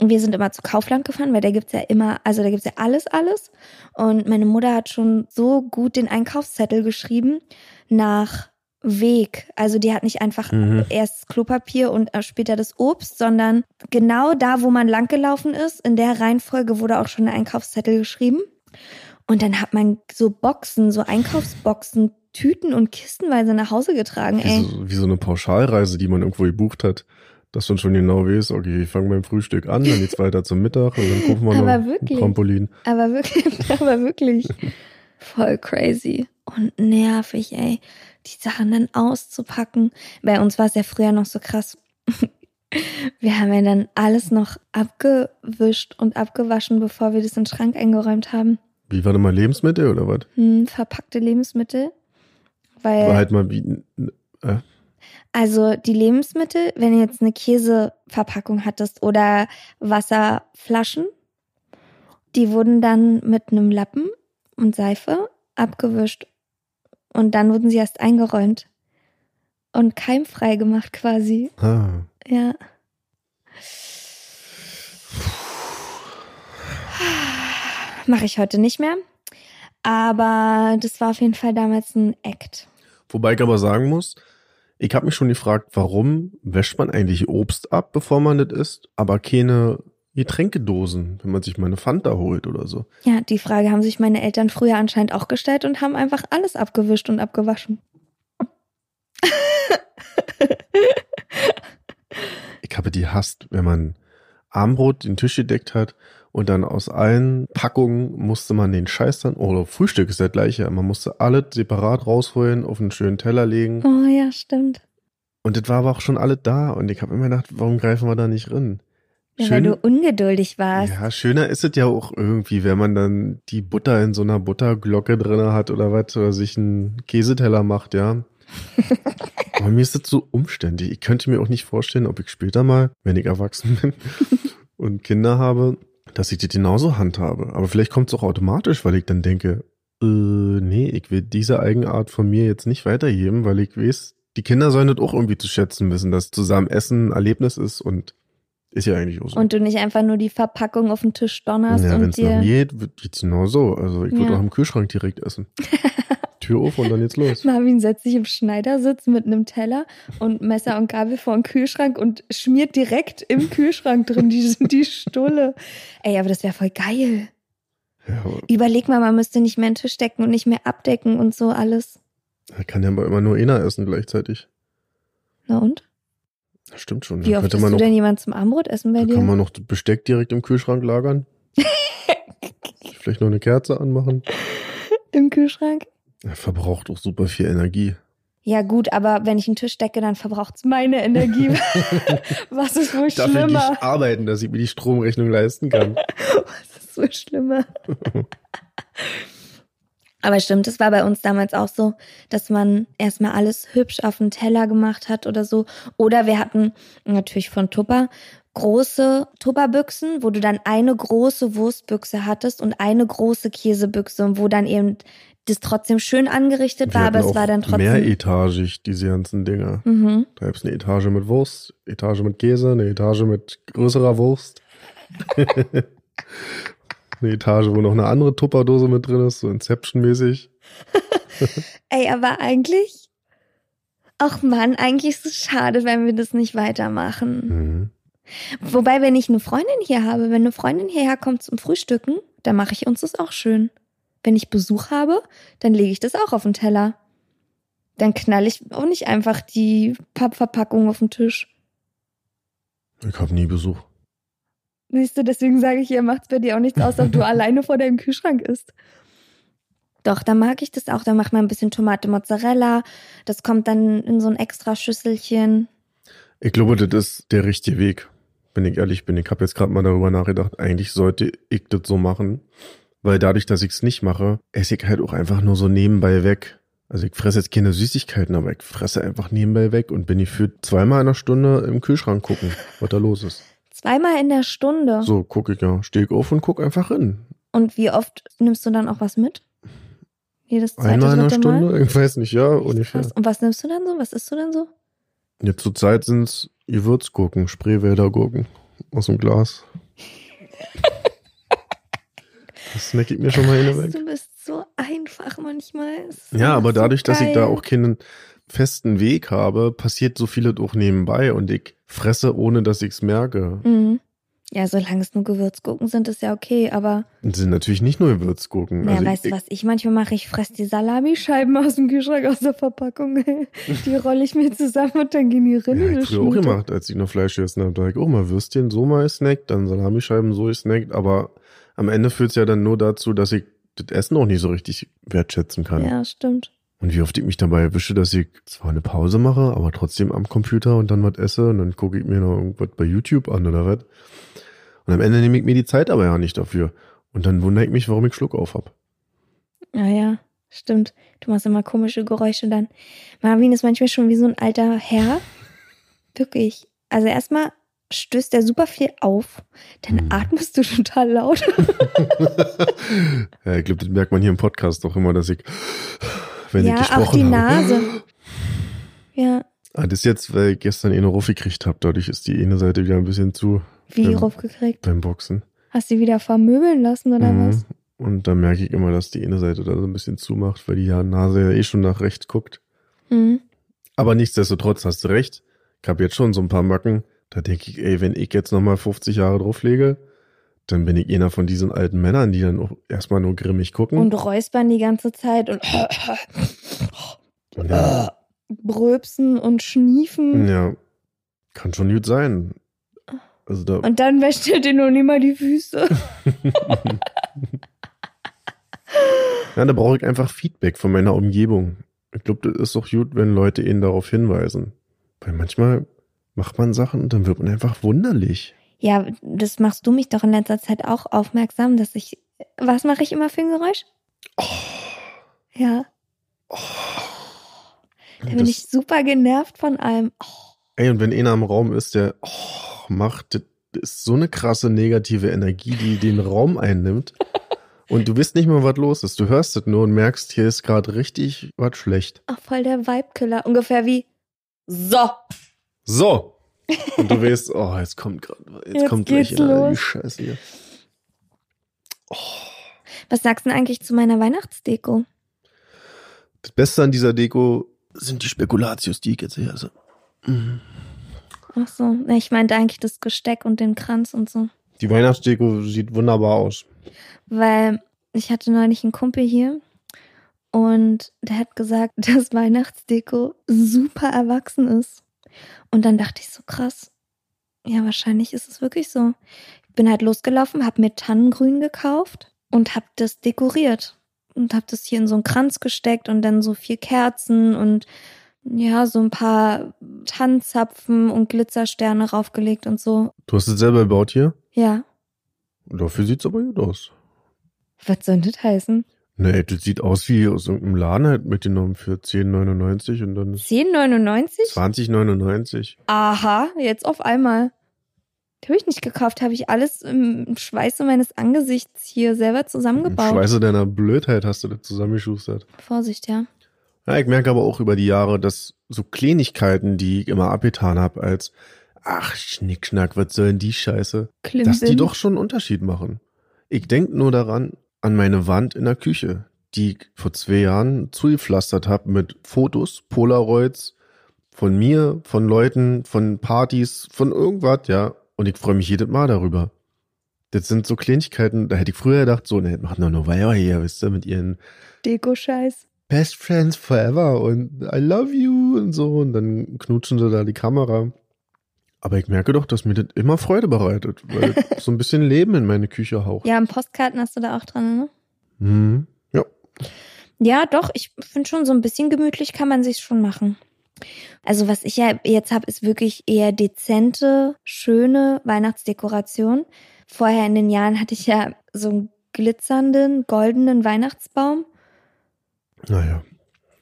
Wir sind immer zu Kaufland gefahren, weil da gibt's ja immer, also da gibt's ja alles, alles. Und meine Mutter hat schon so gut den Einkaufszettel geschrieben nach Weg. Also die hat nicht einfach Mhm. erst Klopapier und äh, später das Obst, sondern genau da, wo man langgelaufen ist, in der Reihenfolge wurde auch schon der Einkaufszettel geschrieben. Und dann hat man so Boxen, so Einkaufsboxen, Tüten und Kistenweise nach Hause getragen, Wie ey. so, wie so eine Pauschalreise, die man irgendwo gebucht hat. Dass man schon genau weiß, okay, ich fange beim Frühstück an, dann geht's weiter zum Mittag und dann gucken wir Aber noch wirklich? Trampolin. Aber wirklich, aber wirklich voll crazy und nervig, ey, die Sachen dann auszupacken. Bei uns war es ja früher noch so krass. Wir haben ja dann alles noch abgewischt und abgewaschen, bevor wir das in den Schrank eingeräumt haben. Wie war denn mal Lebensmittel oder was? Hm, verpackte Lebensmittel. Weil, War halt mal wie, äh, also die Lebensmittel, wenn du jetzt eine Käseverpackung hattest oder Wasserflaschen, die wurden dann mit einem Lappen und Seife abgewischt und dann wurden sie erst eingeräumt und keimfrei gemacht quasi. ah, Ja. Mache ich heute nicht mehr. Aber das war auf jeden Fall damals ein Act. Wobei ich aber sagen muss, ich habe mich schon gefragt, warum wäscht man eigentlich Obst ab, bevor man das isst, aber keine Getränkedosen, wenn man sich mal eine Fanta holt oder so. Ja, die Frage haben sich meine Eltern früher anscheinend auch gestellt und haben einfach alles abgewischt und abgewaschen. Ich habe die hasst, wenn man Armbrot den Tisch gedeckt hat und dann aus allen Packungen musste man den Scheiß dann, oder Frühstück ist der gleiche, man musste alles separat rausholen, auf einen schönen Teller legen. Oh ja, stimmt. Und das war aber auch schon alles da und ich habe immer gedacht, warum greifen wir da nicht rein? Ja, weil du ungeduldig warst. Ja, schöner ist es ja auch irgendwie, wenn man dann die Butter in so einer Butterglocke drinne hat oder was, oder sich einen Käseteller macht, ja. Aber mir ist das so umständlich. Ich könnte mir auch nicht vorstellen, ob ich später mal, wenn ich erwachsen bin und Kinder habe, dass ich das genauso handhabe. Aber vielleicht kommt es auch automatisch, weil ich dann denke, äh, nee, ich will diese Eigenart von mir jetzt nicht weitergeben, weil ich weiß, die Kinder sollen das auch irgendwie zu schätzen wissen, dass zusammen Essen ein Erlebnis ist und ist ja eigentlich auch so. Und du nicht einfach nur die Verpackung auf den Tisch donnerst Ja, wenn und es nach dir. mir geht, wird geht's genau so. Also ich würde Ja. auch im Kühlschrank direkt essen. Tür auf und dann geht's los. Marvin setzt sich im Schneidersitz mit einem Teller und Messer und Gabel vor den Kühlschrank und schmiert direkt im Kühlschrank drin die, die Stulle. Ey, aber das wäre voll geil. Ja, Überleg mal, man müsste nicht mehr einen Tisch decken und nicht mehr abdecken und so alles. da kann ja aber immer nur einer essen gleichzeitig. Na und? Das stimmt schon. Wie oft isst du denn jemand zum Armbrot essen bei da dir? kann man noch Besteck direkt im Kühlschrank lagern. Vielleicht noch eine Kerze anmachen. Im Kühlschrank? Ja, verbraucht auch super viel Energie. Ja gut, aber wenn ich einen Tisch decke, dann verbraucht's meine Energie. Was ist wohl Dafür gehe schlimmer? ich arbeiten, dass ich mir die Stromrechnung leisten kann. Was ist so schlimmer. Aber stimmt, es war bei uns damals auch so, dass man erstmal alles hübsch auf den Teller gemacht hat oder so. Oder wir hatten natürlich von Tupper große Tupperbüchsen, wo du dann eine große Wurstbüchse hattest und eine große Käsebüchse und wo dann eben das trotzdem schön angerichtet war, aber es war dann trotzdem. Mehretagig, diese ganzen Dinger. Mhm. Da gibt's eine Etage mit Wurst, Etage mit Käse, eine Etage mit größerer Wurst. eine Etage, wo noch eine andere Tupperdose mit drin ist, so Inception-mäßig. Ey, aber eigentlich, ach Mann, eigentlich ist es schade, wenn wir das nicht weitermachen. Mhm. Wobei, wenn ich eine Freundin hier habe, wenn eine Freundin hierher kommt zum Frühstücken, dann mache ich uns das auch schön. Wenn ich Besuch habe, dann lege ich das auch auf den Teller. Dann knall ich auch nicht einfach die Pappverpackung auf den Tisch. Ich habe nie Besuch. Siehst du, deswegen sage ich, ihr macht's bei dir auch nichts aus, ob du alleine vor deinem Kühlschrank isst. Doch, da mag ich das auch. Da macht man ein bisschen Tomate Mozzarella. Das kommt dann in so ein extra Schüsselchen. Ich glaube, das ist der richtige Weg, wenn ich ehrlich bin. Ich habe jetzt gerade mal darüber nachgedacht, eigentlich sollte ich das so machen. Weil dadurch, dass ich es nicht mache, esse ich halt auch einfach nur so nebenbei weg. Also ich fresse jetzt keine Süßigkeiten, aber ich fresse einfach nebenbei weg und bin ich für zweimal in einer Stunde im Kühlschrank gucken, was da los ist. Zweimal in der Stunde. So gucke ich ja, stehe ich auf und guck einfach hin. Und wie oft nimmst du dann auch was mit? Jedes zweite, Einmal in einer dritte Mal? Stunde, ich weiß nicht, ja, ungefähr. Und was nimmst du dann so? Was isst du dann so? Jetzt zur Zeit sind's Gewürzgurken, Spreewäldergurken aus dem Glas. Das snack ich mir schon mal hin weg. Du bist so einfach manchmal. Es Ja, aber so dadurch, dass ich da geil. auch keinen festen Weg habe, passiert so vieles auch nebenbei und ich fresse, ohne dass ich's merke. Mhm. Ja, solange es nur Gewürzgurken sind, ist ja okay, aber sind natürlich nicht nur Gewürzgurken. naja, Also weißt du, ich, was ich manchmal mache? Ich fresse die Salamischeiben aus dem Kühlschrank, aus der Verpackung. Die rolle ich mir zusammen und dann gehen die ja, Rinnen. hab ich früher auch gemacht, als ich noch Fleisch gegessen habe. Da hab ich auch mal Würstchen so mal snackt, dann Salamischeiben so snackt, aber am Ende führt's ja dann nur dazu, dass ich das Essen auch nicht so richtig wertschätzen kann. Ja, stimmt. Und wie oft ich mich dabei erwische, dass ich zwar eine Pause mache, aber trotzdem am Computer und dann was esse und dann gucke ich mir noch irgendwas bei YouTube an oder was. Und am Ende nehme ich mir die Zeit aber ja nicht dafür. Und dann wundere ich mich, warum ich Schluck auf hab. Ja, ja, stimmt. Du machst immer komische Geräusche dann. Marvin ist manchmal schon wie so ein alter Herr. Wirklich. Also erstmal stößt er super viel auf, dann Hm. atmest du total laut. ja, ich glaube, das merkt man hier im Podcast auch immer, dass ich, wenn ja, ich gesprochen auch die habe. Nase. Ja, Ah, das ist jetzt, weil ich gestern eh eine Ruffe gekriegt habe. Dadurch ist die eine Seite wieder ein bisschen zu wie Ähm, raufgekriegt. beim Boxen. Hast du wieder vermöbeln lassen oder Mhm. was? Und da merke ich immer, dass die eine Seite da so ein bisschen zumacht, weil die ja Nase ja eh schon nach rechts guckt. Mhm. Aber nichtsdestotrotz hast du recht. Ich habe jetzt schon so ein paar Macken. Da denke ich, ey, wenn ich jetzt nochmal 50 Jahre drauflege, dann bin ich einer von diesen alten Männern, die dann auch erstmal nur grimmig gucken. Und räuspern die ganze Zeit und ja, bröpsen und schniefen. ja, kann schon gut sein. Also da, Und dann wäscht er dir noch nicht mal die Füße. ja, da brauche ich einfach Feedback von meiner Umgebung. Ich glaube, das ist doch gut, wenn Leute ihn darauf hinweisen. Weil manchmal macht man Sachen und dann wird man einfach wunderlich. Ja, das machst du mich doch in letzter Zeit auch aufmerksam, dass ich. Was mache ich immer für ein Geräusch? Ja, da bin Das- ich super genervt von allem. Oh, Ey, und wenn einer im Raum ist, der oh, macht, das ist so eine krasse negative Energie, die den Raum einnimmt. Und du weißt nicht mal, was los ist. Du hörst es nur und merkst, hier ist gerade richtig was schlecht. ach, voll der Vibe-Killer. Ungefähr wie. So. So. Und du weißt, oh, jetzt kommt gerade, jetzt, Jetzt kommt gleich wieder die. Scheiße hier. Was sagst du denn eigentlich zu meiner Weihnachtsdeko? Das Beste an dieser Deko sind die Spekulatius, die ich jetzt hier esse. Mhm. Ach so. Ich meinte eigentlich das Gesteck und den Kranz und so. Die Weihnachtsdeko sieht wunderbar aus. Weil ich hatte neulich einen Kumpel hier und der hat gesagt, dass Weihnachtsdeko super erwachsen ist. Und dann dachte ich so krass. Ja, wahrscheinlich ist es wirklich so. Ich bin halt losgelaufen, habe mir Tannengrün gekauft und habe das dekoriert und habe das hier in so einen Kranz gesteckt und dann so vier Kerzen und ja, so ein paar Tannenzapfen und Glitzersterne raufgelegt und so. Du hast es selber gebaut hier? Ja, Dafür sieht's aber gut aus. Was soll das heißen? Ne, das sieht aus wie aus irgendeinem Laden halt mitgenommen für 10,99 und dann ist 10,99? 20,99. Aha, jetzt auf einmal. Habe ich nicht gekauft, habe ich alles im Schweiße meines Angesichts hier selber Im zusammengebaut. Schweiße deiner Blödheit hast du das zusammengeschustert. Vorsicht, ja. Ja, ich merke aber auch über die Jahre, dass so Kleinigkeiten, die ich immer abgetan habe, als ach, Schnickschnack, was soll denn die Scheiße? Klimbim. dass die doch schon einen Unterschied machen. Ich denk nur daran, an meine Wand in der Küche, die ich vor zwei Jahren zugepflastert habe mit Fotos, Polaroids von mir, von Leuten, von Partys, von irgendwas, ja. Und ich freue mich jedes Mal darüber. Das sind so Kleinigkeiten, da hätte ich früher gedacht, so, ne, machen doch nur Weiber hier, wisst ihr, mit ihren Deko-Scheiß. Best Friends Forever und I love you und so und dann knutschen sie da die Kamera. Aber ich merke doch, dass mir das immer Freude bereitet, weil so ein bisschen Leben in meine Küche haucht. Ja, und Postkarten hast du da auch dran, ne? Mhm. Ja. Ja, doch, ich finde schon, so ein bisschen gemütlich kann man sich schon machen. Also was ich ja jetzt habe, ist wirklich eher dezente, schöne Weihnachtsdekoration. Vorher in den Jahren hatte ich ja so einen glitzernden, goldenen Weihnachtsbaum. Naja,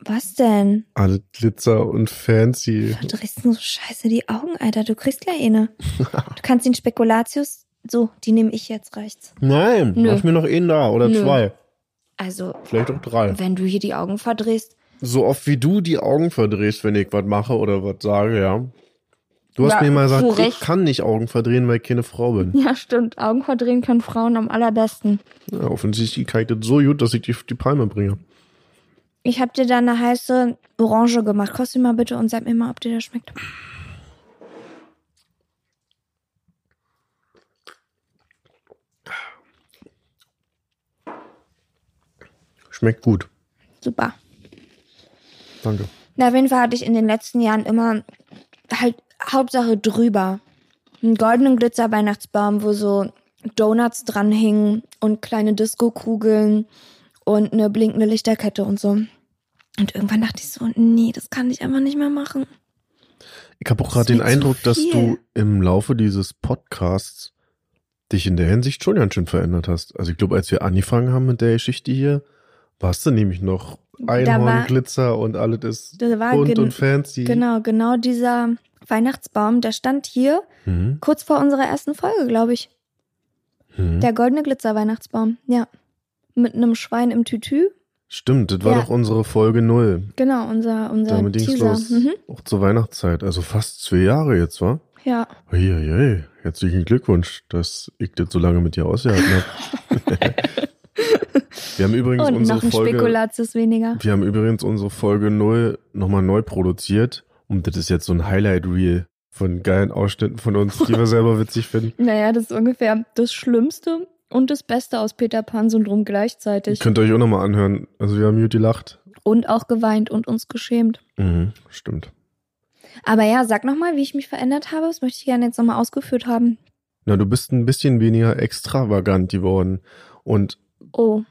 Was denn? alle Glitzer und fancy. Du drehst nur so scheiße die Augen, Alter. Du kriegst gleich eine. Du kannst den Spekulatius. So, die nehme ich jetzt, reicht's. Nein, Nö. lass mir noch einen da oder Nö. zwei. Also, Vielleicht auch drei. wenn du hier die Augen verdrehst. So oft wie du die Augen verdrehst, wenn ich was mache oder was sage, ja. Du hast Ja, mir mal gesagt, ich kann nicht Augen verdrehen, weil ich keine Frau bin. Ja, stimmt. Augen verdrehen können Frauen am allerbesten. Ja, offensichtlich kann ich das so gut, dass ich die, die Palme bringe. Ich hab dir da eine heiße Orange gemacht. Kost sie mal bitte und sag mir mal, ob dir das schmeckt. Schmeckt gut. Super. Danke. Na, auf jeden Fall hatte ich in den letzten Jahren immer halt Hauptsache drüber. Einen goldenen Glitzer-Weihnachtsbaum, wo so Donuts dranhingen und kleine Disco-Kugeln und eine blinkende Lichterkette und so. Und irgendwann dachte ich so, nee, das kann ich einfach nicht mehr machen. Ich habe auch gerade den Eindruck, dass du im Laufe dieses Podcasts dich in der Hinsicht schon ganz schön verändert hast. Also ich glaube, als wir angefangen haben mit der Geschichte hier, warst du nämlich noch Einhorn, war- Glitzer und alles ist bunt und fancy. Genau, genau dieser Weihnachtsbaum, der stand hier Mhm. kurz vor unserer ersten Folge, glaube ich. Mhm. Der goldene Glitzer-Weihnachtsbaum, ja. Mit einem Schwein im Tütü. Stimmt, das war Ja. doch unsere Folge null. Genau, unser, unser Damit Teaser. los. Mhm. Auch zur Weihnachtszeit. Also fast zwei Jahre jetzt, wa? Ja. Uiuiui. Herzlichen Glückwunsch, dass ich das so lange mit dir ausgehalten habe. wir haben übrigens Und unsere noch ein Folge. Spekulatius weniger. Wir haben übrigens unsere Folge 0 nochmal neu produziert. Und das ist jetzt so ein Highlight-Reel von geilen Ausschnitten von uns, die wir selber witzig finden. Naja, das ist ungefähr das Schlimmste und das Beste aus Peter Pan-Syndrom gleichzeitig. Könnt ihr euch auch nochmal anhören. Also wir haben gut gelacht. Und auch geweint und uns geschämt. Mhm, stimmt. Aber ja, sag nochmal, wie ich mich verändert habe. Das möchte ich gerne jetzt nochmal ausgeführt haben. Na, du bist ein bisschen weniger extravagant geworden. Und Oh,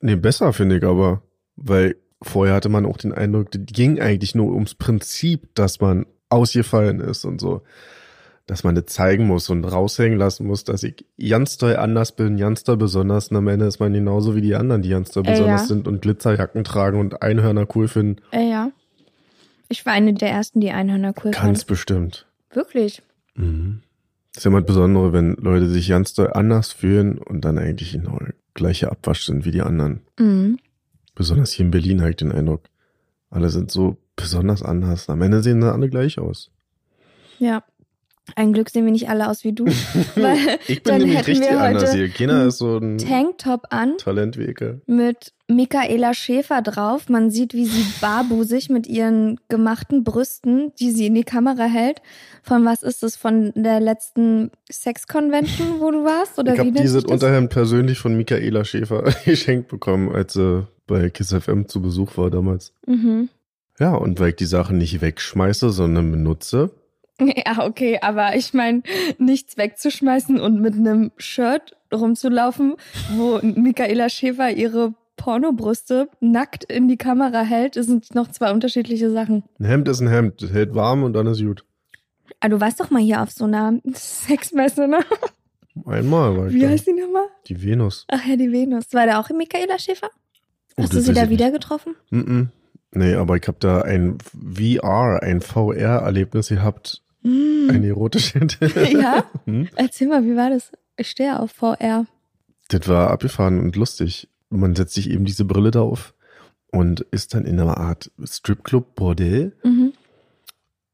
nee, besser finde ich aber. Weil vorher hatte man auch den Eindruck, das ging eigentlich nur ums Prinzip, dass man ausgefallen ist und so. Dass man das zeigen muss und raushängen lassen muss, dass ich ganz doll anders bin, ganz doll besonders. Und am Ende ist man genauso wie die anderen, die ganz doll Äh, besonders ja. sind und Glitzerjacken tragen und Einhörner cool finden. äh, ja. Ich war eine der ersten, die Einhörner cool Ganz fand. bestimmt. Wirklich. Mhm. Das ist ja immer das Besondere, wenn Leute sich ganz doll anders fühlen und dann eigentlich genau der gleiche Abwasch sind wie die anderen. Mhm. Besonders hier in Berlin habe ich den Eindruck. Alle sind so besonders anders. Am Ende sehen sie alle gleich aus. Ja. Ein Glück sehen wir nicht alle aus wie du. Weil Ich bin dann nämlich richtig wir heute anders hier. Keiner ist so ein Tanktop an Talentwege. mit Michaela Schäfer drauf. Man sieht, wie sie barbusig mit ihren gemachten Brüsten, die sie in die Kamera hält. Von was ist es? Von der letzten Sex-Convention, wo du warst? Oder ich wie habe dieses das? Unterhemd persönlich von Michaela Schäfer geschenkt bekommen, als sie bei Kiss FM zu Besuch war damals. Mhm. Ja, und weil ich die Sachen nicht wegschmeiße, sondern benutze, Ja, okay, aber ich meine, nichts wegzuschmeißen und mit einem Shirt rumzulaufen, wo Michaela Schäfer ihre Pornobrüste nackt in die Kamera hält, das sind noch zwei unterschiedliche Sachen. ein Hemd ist ein Hemd, das hält warm und dann ist gut. Ah, du warst doch mal hier auf so einer Sexmesse, ne? Einmal war ich Wie da. heißt die nochmal? Die Venus. Ach ja, die Venus. War da auch Michaela Schäfer? Oh, Hast du sie da wieder nicht. getroffen? Mm -mm. Nee, aber ich habe da ein VR, ein VR-Erlebnis gehabt. Mm. Ein erotisches. Ja? Hm? Erzähl mal, wie war das? Ich stehe auf VR. Das war abgefahren und lustig. Man setzt sich eben diese Brille da auf und ist dann in einer Art Stripclub, Bordell. Mhm.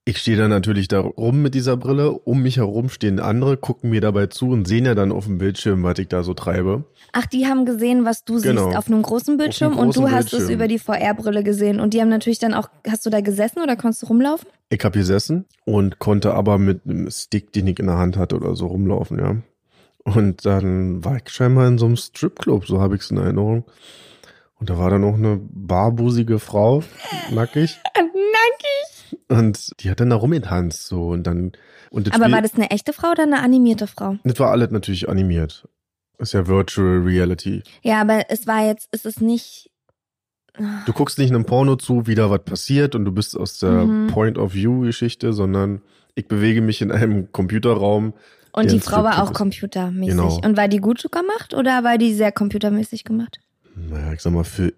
Ich stehe da natürlich da rum mit dieser Brille. Um mich herum stehen andere, gucken mir dabei zu und sehen ja dann auf dem Bildschirm, was ich da so treibe. Ach, die haben gesehen, was du Genau. siehst auf einem großen Bildschirm einem und du großen hast es Bildschirm. über die VR-Brille gesehen. Und die haben natürlich dann auch, hast du da gesessen oder konntest du rumlaufen? Ich habe gesessen und konnte aber mit einem Stick, den ich in der Hand hatte oder so rumlaufen, ja. Und dann war ich scheinbar in so einem Stripclub, so habe ich es in Erinnerung. Und da war dann auch eine barbusige Frau, nackig. Nackig. Und die hat dann da rumgetanzt, so. Und dann, und Aber war das eine echte Frau oder eine animierte Frau? das war alles natürlich animiert. Ist ja Virtual Reality. Ja, aber es war jetzt, es ist nicht. Du guckst nicht einem Porno zu, wie da was passiert und du bist aus der Mhm. Point-of-View-Geschichte, sondern ich bewege mich in einem Computerraum. Und die Frau war auch ist. computermäßig. Genau. Und war die gut gemacht oder war die sehr computermäßig gemacht? Naja, ich sag mal, für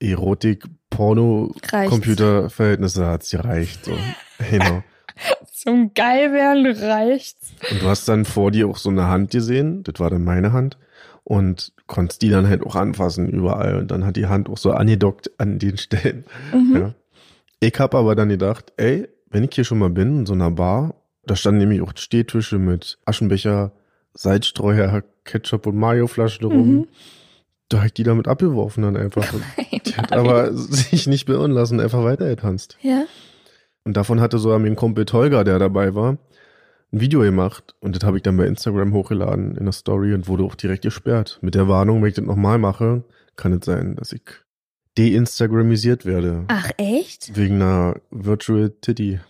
Erotik, Porno, Reicht's. Computerverhältnisse hat's gereicht. So. Genau. Zum Geilwerden reicht's. Und du hast dann vor dir auch so eine Hand gesehen, das war dann meine Hand, und konntest die dann halt auch anfassen überall. Und dann hat die Hand auch so angedockt an den Stellen. Mhm. Ja. Ich hab aber dann gedacht, ey, wenn ich hier schon mal bin, in so einer Bar, da standen nämlich auch Stehtische mit Aschenbecher, Salzstreuer, Ketchup und Mayo-Flaschen rum. Mhm. Da ich die damit abgeworfen dann einfach. Die hat aber sich nicht beirren lassen, einfach weitergetanzt. Ja. Und davon hatte so mein Kumpel Tolga, der dabei war, ein Video gemacht. Und das habe ich dann bei Instagram hochgeladen in der Story und wurde auch direkt gesperrt. Mit der Warnung, wenn ich das nochmal mache, kann es sein, dass ich deinstagramisiert werde. Ach, echt? Wegen einer Virtual Titty.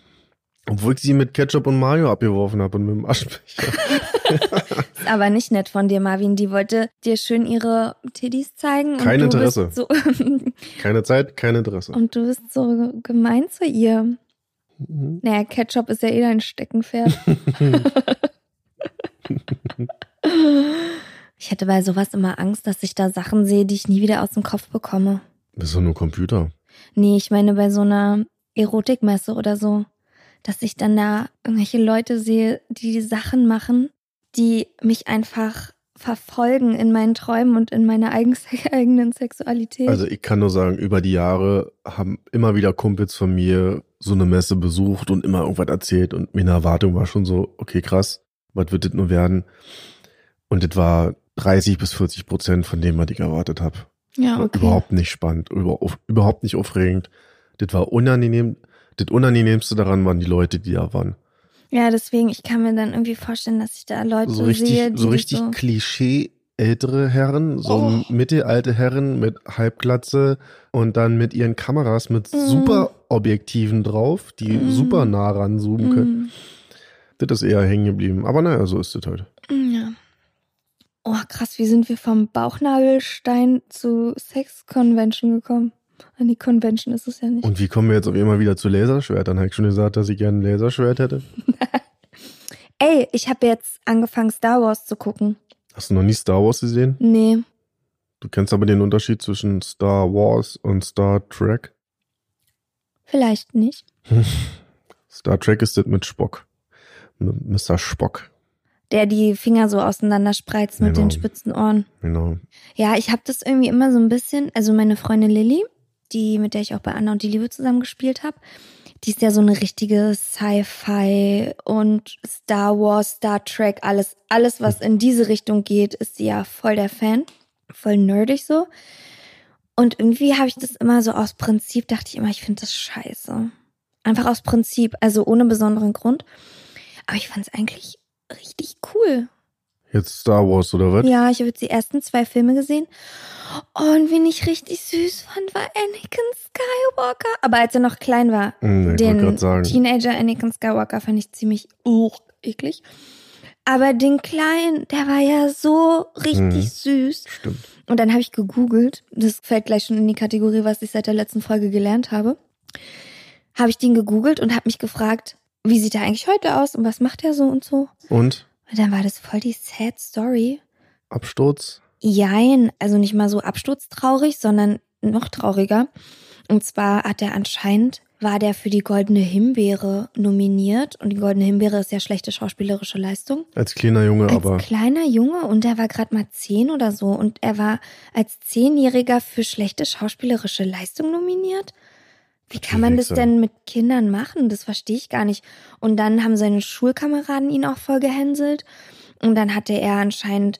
Obwohl ich sie mit Ketchup und Mayo abgeworfen habe und mit dem Aschenbecher. Ist aber nicht nett von dir, Marvin. Die wollte dir schön ihre Titties zeigen. Kein du Interesse. Bist so, Keine Zeit, kein Interesse. und du bist so gemein zu ihr. Mhm. Naja, Ketchup ist ja eh dein Steckenpferd. ich hätte bei sowas immer Angst, dass ich da Sachen sehe, die ich nie wieder aus dem Kopf bekomme. Das ist doch nur Computer. Nee, ich meine bei so einer Erotikmesse oder so, dass ich dann da irgendwelche Leute sehe, die Sachen machen, die mich einfach verfolgen in meinen Träumen und in meiner eigen eigenen Sexualität. Also ich kann nur sagen, über die Jahre haben immer wieder Kumpels von mir so eine Messe besucht und immer irgendwas erzählt und meine Erwartung war schon so, okay, krass, was wird das nur werden? Und das war 30 bis 40 Prozent von dem, was ich erwartet habe. ja, War okay. Überhaupt nicht spannend, überhaupt nicht aufregend. Das war unangenehm. Das Unangenehmste daran waren die Leute, die da waren. Ja, deswegen, ich kann mir dann irgendwie vorstellen, dass ich da Leute So richtig, sehe, die so richtig so Klischee ältere Herren, so Oh. mittelalte Herren mit Halbglatze und dann mit ihren Kameras mit Mhm. super Objektiven drauf, die Mhm. super nah ranzoomen können. Mm, Das ist eher hängen geblieben. Aber naja, so ist es heute. mm, ja. Oh, krass, wie sind wir vom Bauchnabelstein zu Sex Convention gekommen? An die Convention ist es ja nicht. Und wie kommen wir jetzt auf einmal wieder zu Laserschwertern? Habe ich schon gesagt, dass ich gerne ein Laserschwert hätte? Ey, ich habe jetzt angefangen, Star Wars zu gucken. Hast du noch nie Star Wars gesehen? Nee, Du kennst aber den Unterschied zwischen Star Wars und Star Trek. vielleicht nicht. Star Trek ist das mit Spock. Mit Mr. Spock. Der die Finger so auseinander spreizt mit Genau. den spitzen Ohren. Genau. Ja, ich habe das irgendwie immer so ein bisschen, also meine Freundin Lilly, die mit der ich auch bei Anna und die Liebe zusammen gespielt habe, die ist ja so eine richtige Sci-Fi und Star Wars, Star Trek, alles, alles was in diese Richtung geht, ist sie ja voll der Fan, voll nerdig so. Und irgendwie habe ich das immer so aus Prinzip, dachte ich immer, ich finde das scheiße. Einfach aus Prinzip, also ohne besonderen Grund. Aber ich fand es eigentlich richtig cool. Jetzt Star Wars oder was? Ja, ich habe jetzt die ersten zwei Filme gesehen. Und wen ich richtig süß fand, war Anakin Skywalker. Aber als er noch klein war, Hm, ich wollte den. Teenager Anakin Skywalker fand ich ziemlich uh, eklig. Aber den Kleinen, der war ja so richtig Mhm. süß. Stimmt. Und dann habe ich gegoogelt, das fällt gleich schon in die Kategorie, was ich seit der letzten Folge gelernt habe. Habe ich den gegoogelt und habe mich gefragt, wie sieht er eigentlich heute aus und was macht er so und so. Und? Und dann war das voll die sad Story. Absturz? Jein, also nicht mal so absturztraurig, sondern noch trauriger. Und zwar hat er anscheinend, war der für die Goldene Himbeere nominiert. Und die Goldene Himbeere ist ja schlechte schauspielerische Leistung. Als kleiner Junge, Als aber. kleiner Junge und er war gerade mal zehn oder so. Und er war als Zehnjähriger für schlechte schauspielerische Leistung nominiert. Wie kann man das denn mit Kindern machen? Das verstehe ich gar nicht. Und dann haben seine Schulkameraden ihn auch voll gehänselt. Und dann hatte er anscheinend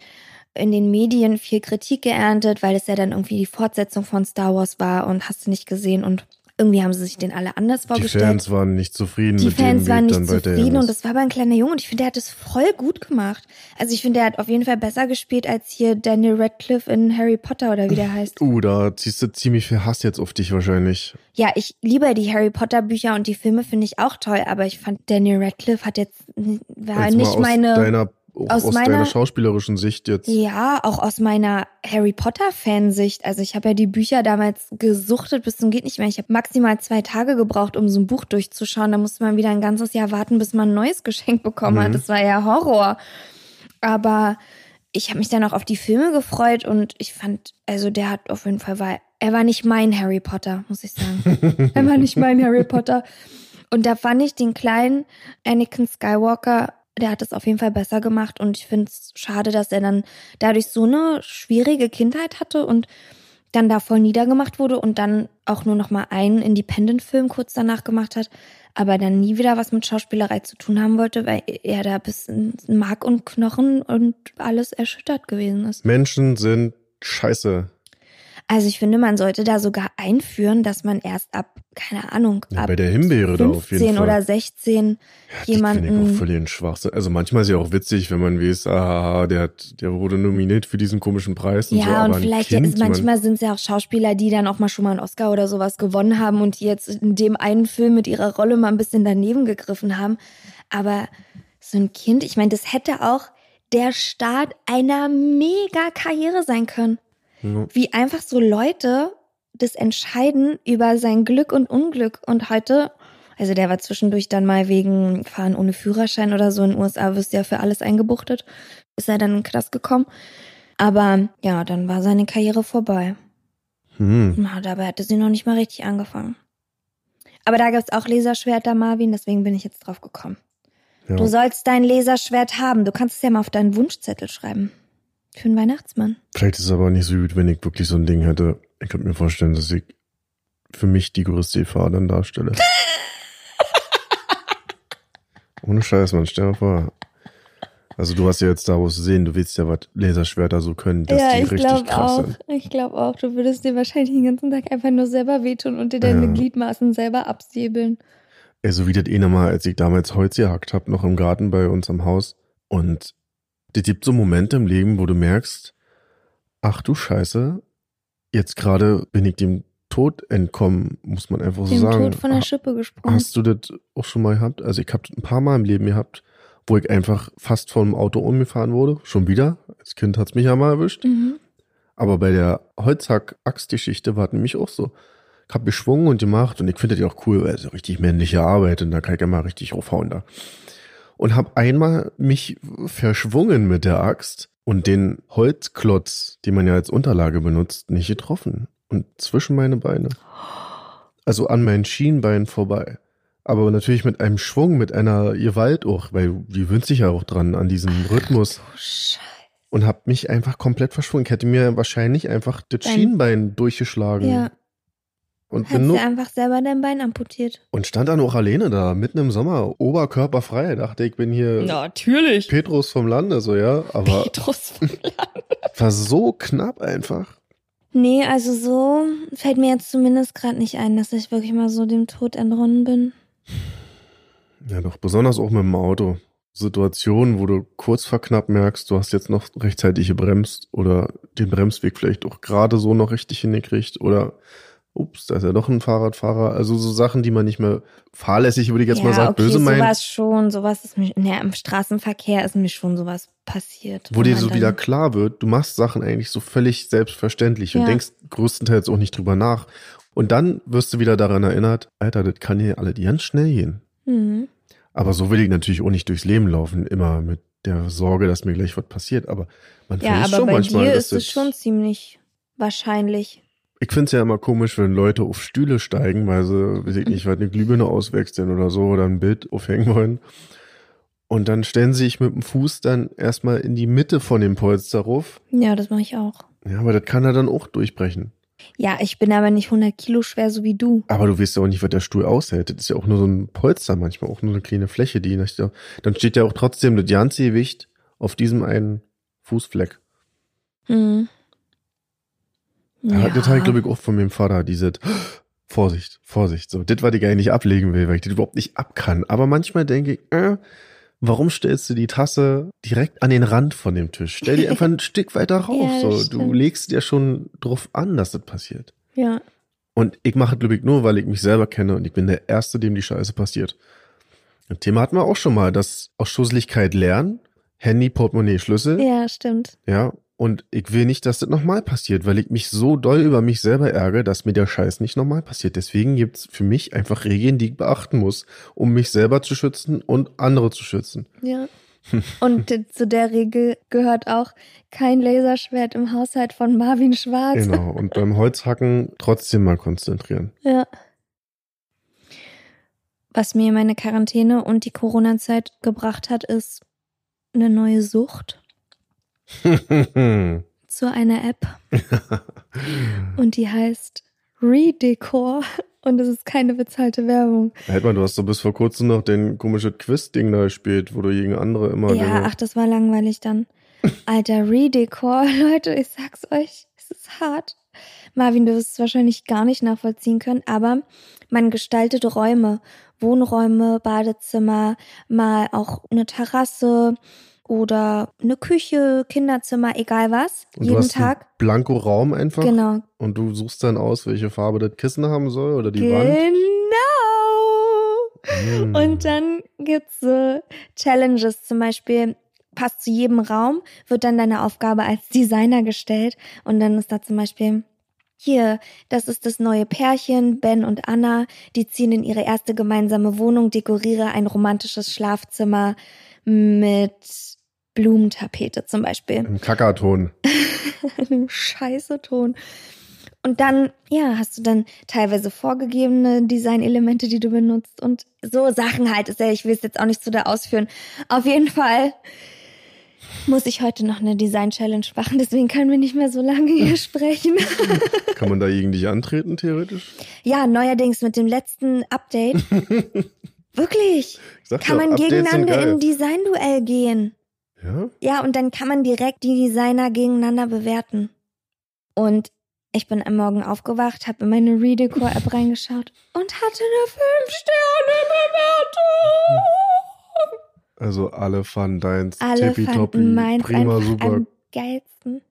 in den Medien viel Kritik geerntet, weil es ja dann irgendwie die Fortsetzung von Star Wars war und hast du nicht gesehen. Und irgendwie haben sie sich den alle anders Die vorgestellt. Fans waren nicht zufrieden Die mit Fans dem waren nicht zufrieden und das war aber ein kleiner Junge und ich finde, er hat es voll gut gemacht. Also ich finde, er hat auf jeden Fall besser gespielt als hier Daniel Radcliffe in Harry Potter oder wie der heißt. Uh, da ziehst du ziemlich viel Hass jetzt auf dich wahrscheinlich. Ja, ich liebe die Harry Potter Bücher und die Filme finde ich auch toll, aber ich fand Daniel Radcliffe hat jetzt war Jetzt nicht meine Deiner, auch aus aus, meiner- deiner schauspielerischen Sicht jetzt. ja, auch aus meiner Harry Potter Fansicht. Also ich habe ja die Bücher damals gesuchtet bis zum geht nicht mehr. Ich habe maximal zwei Tage gebraucht, um so ein Buch durchzuschauen. Da musste man wieder ein ganzes Jahr warten, bis man ein neues Geschenk bekommen hat. Mhm. Das war ja Horror. Aber ich habe mich dann auch auf die Filme gefreut und ich fand, also der hat auf jeden Fall war, er war nicht mein Harry Potter, muss ich sagen. er war nicht mein Harry Potter. Und da fand ich den kleinen Anakin Skywalker, der hat es auf jeden Fall besser gemacht und ich finde es schade, dass er dann dadurch so eine schwierige Kindheit hatte und dann da voll niedergemacht wurde und dann auch nur noch mal einen Independent-Film kurz danach gemacht hat, aber dann nie wieder was mit Schauspielerei zu tun haben wollte, weil er da bis in Mark und Knochen und alles erschüttert gewesen ist. Menschen sind scheiße. Also ich finde, man sollte da sogar einführen, dass man erst ab, keine Ahnung, Ja, ab bei der Himbeere da auf 15 jeden Fall. oder 16 Das finde ich jemanden auch völlig ein Schwachsinn. Also manchmal ist ja auch witzig, wenn man weiß, ah, der, hat, der wurde nominiert für diesen komischen Preis und Ja, so. Aber und vielleicht kind, ist, manchmal sind es ja auch Schauspieler, die dann auch mal schon mal einen Oscar oder sowas gewonnen haben und die jetzt in dem einen Film mit ihrer Rolle mal ein bisschen daneben gegriffen haben. Aber so ein Kind, ich meine, das hätte auch der Start einer mega Karriere sein können. Man, Wie einfach so Leute das entscheiden über sein Glück und Unglück. Und heute, also der war zwischendurch dann mal wegen Fahren ohne Führerschein oder so in den USA, wirst du ja für alles eingebuchtet, ist er dann in den Knast gekommen. Aber ja, dann war seine Karriere vorbei. hm. Na, dabei hatte sie noch nicht mal richtig angefangen. Aber da gibt's auch Laserschwerter, Marvin, deswegen bin ich jetzt drauf gekommen. ja. Du sollst dein Laserschwert haben. Du kannst es ja mal auf deinen Wunschzettel schreiben. Für den Weihnachtsmann. Vielleicht ist es aber nicht so gut, wenn ich wirklich so ein Ding hätte. Ich könnte mir vorstellen, dass ich für mich die größte Gefahr dann darstelle. Ohne Scheiß, man, stell dir vor. Also du hast ja jetzt Star Wars gesehen, du willst ja, was Laserschwerter so können, dass die richtig krass auch. sind. Ich glaube auch. Du würdest dir wahrscheinlich den ganzen Tag einfach nur selber wehtun und dir deine Ja. Gliedmaßen selber absäbeln. Ey, so wie das eh nochmal, als ich damals Holz gehackt hab, noch im Garten bei uns am Haus. Und es gibt so Momente im Leben, wo du merkst, ach du Scheiße, jetzt gerade bin ich dem Tod entkommen, muss man einfach so Dem sagen. Tod von der Ha- Schippe gesprungen. Hast du das auch schon mal gehabt? Also ich habe ein paar Mal im Leben gehabt, wo ich einfach fast vom Auto umgefahren wurde. Schon wieder. Als Kind hat's mich ja mal erwischt. Mhm. Aber bei der Holzhack-Axt-Geschichte war es nämlich auch so. Ich hab geschwungen und gemacht und ich finde das ja auch cool, weil es so richtig männliche Arbeit und da kann ich immer richtig raufhauen da. Und hab einmal mich verschwungen mit der Axt und den Holzklotz, den man ja als Unterlage benutzt, nicht getroffen. Und zwischen meine Beine. Also an meinen Schienbein vorbei. Aber natürlich mit einem Schwung, mit einer Gewalt auch, weil die wünscht sich ja auch dran an diesem Rhythmus Oh, Scheiße. und hab mich einfach komplett verschwungen. Ich hätte mir wahrscheinlich einfach das Dein- Schienbein durchgeschlagen. Ja, Und, nur, du einfach selber dein Bein amputiert. und stand dann auch alleine da, mitten im Sommer, oberkörperfrei. Dachte, ich bin hier Natürlich. Petrus vom Lande, so, ja. Aber Petrus. war so knapp einfach. nee, also so fällt mir jetzt zumindest gerade nicht ein, dass ich wirklich mal so dem Tod entronnen bin. Ja, doch, besonders auch mit dem Auto. Situationen, wo du kurz vor knapp merkst, du hast jetzt noch rechtzeitig gebremst oder den Bremsweg vielleicht auch gerade so noch richtig hingekriegt oder ups, da ist ja doch ein Fahrradfahrer. Also so Sachen, die man nicht mehr fahrlässig, würde ich jetzt ja, mal sagen, okay, böse meint. sowas schon, sowas ist mir, ne, im Straßenverkehr ist mir schon sowas passiert. wo dir so wieder klar wird, du machst Sachen eigentlich so völlig selbstverständlich und Ja. denkst größtenteils auch nicht drüber nach. Und dann wirst du wieder daran erinnert, Alter, das kann hier alle ganz schnell gehen. Mhm. Aber so will ich natürlich auch nicht durchs Leben laufen, immer mit der Sorge, dass mir gleich was passiert. Aber man Ja, aber schon bei manchmal, dir ist es schon ziemlich wahrscheinlich. Ich find's ja immer komisch, wenn Leute auf Stühle steigen, weil sie, weiß ich nicht, was eine Glühbirne auswechseln oder so oder ein Bild aufhängen wollen. Und dann stellen sie sich mit dem Fuß dann erstmal in die Mitte von dem Polster rauf. Ja, das mache ich auch. Ja, aber das kann er dann auch durchbrechen. Ja, ich bin aber nicht 100 Kilo schwer, so wie du. Aber du weißt ja auch nicht, was der Stuhl aushält. Das ist ja auch nur so ein Polster manchmal, auch nur eine kleine Fläche, die nicht, dann steht ja auch trotzdem das ganze Gewicht auf diesem einen Fußfleck. Hm. Ja. Das habe ich, glaube ich, auch von meinem Vater, diese Vorsicht, Vorsicht. So, das, was ich eigentlich nicht ablegen will, weil ich das überhaupt nicht ab kann. Aber manchmal denke ich, äh, warum stellst du die Tasse direkt an den Rand von dem Tisch? Stell die einfach ein Stück weiter rauf. Ja, das so, du legst dir schon drauf an, dass das passiert. Ja. Und ich mache es, glaube ich, nur, weil ich mich selber kenne und ich bin der Erste, dem die Scheiße passiert. Ein Thema hatten wir auch schon mal, das aus Schusseligkeit lernen. Handy, Portemonnaie, Schlüssel. Ja, stimmt. Ja, und ich will nicht, dass das nochmal passiert, weil ich mich so doll über mich selber ärgere, dass mir der Scheiß nicht nochmal passiert. Deswegen gibt's für mich einfach Regeln, die ich beachten muss, um mich selber zu schützen und andere zu schützen. Ja. Und zu der Regel gehört auch kein Laserschwert im Haushalt von Marvin Schwarz. Genau. Und beim Holzhacken trotzdem mal konzentrieren. Ja. Was mir meine Quarantäne und die Corona-Zeit gebracht hat, ist eine neue Sucht zu einer App. Und die heißt Redecor. Und es ist keine bezahlte Werbung. Halt mal, du hast doch bis vor kurzem noch den komischen Quiz-Ding da gespielt, wo du gegen andere immer Ja, ach, das war langweilig dann. Alter, Redecor, Leute, ich sag's euch, es ist hart. Marvin, du wirst es wahrscheinlich gar nicht nachvollziehen können, aber man gestaltet Räume, Wohnräume, Badezimmer, mal auch eine Terrasse oder eine Küche, Kinderzimmer, egal was, Und du jeden hast einen Tag. Blanko Raum einfach. Genau. Und du suchst dann aus, welche Farbe das Kissen haben soll oder die Wand. Genau. Hm. Und dann gibt's so Challenges, zum Beispiel passt zu jedem Raum, wird dann deine Aufgabe als Designer gestellt und dann ist da zum Beispiel hier, das ist das neue Pärchen, Ben und Anna, die ziehen in ihre erste gemeinsame Wohnung, dekoriere ein romantisches Schlafzimmer mit Blumentapete zum Beispiel. Im Kackerton. einem scheiße Ton. Und dann, ja, hast du dann teilweise vorgegebene Designelemente, die du benutzt und so Sachen halt. Ist ja, ich will es jetzt auch nicht so da ausführen. Auf jeden Fall muss ich heute noch eine Design-Challenge machen, deswegen können wir nicht mehr so lange hier sprechen. Kann man da gegen dich antreten, theoretisch? ja, neuerdings mit dem letzten Update. Wirklich. Kann ja, man Updates gegeneinander in Design-Duell gehen. Ja? Ja, und dann kann man direkt die Designer gegeneinander bewerten. Und ich bin am Morgen aufgewacht, habe in meine Redecor-App reingeschaut und hatte eine 5-Sterne-Bewertung. Also alle fanden deins Alle tippitoppi, fanden meins prima, super. am geilsten.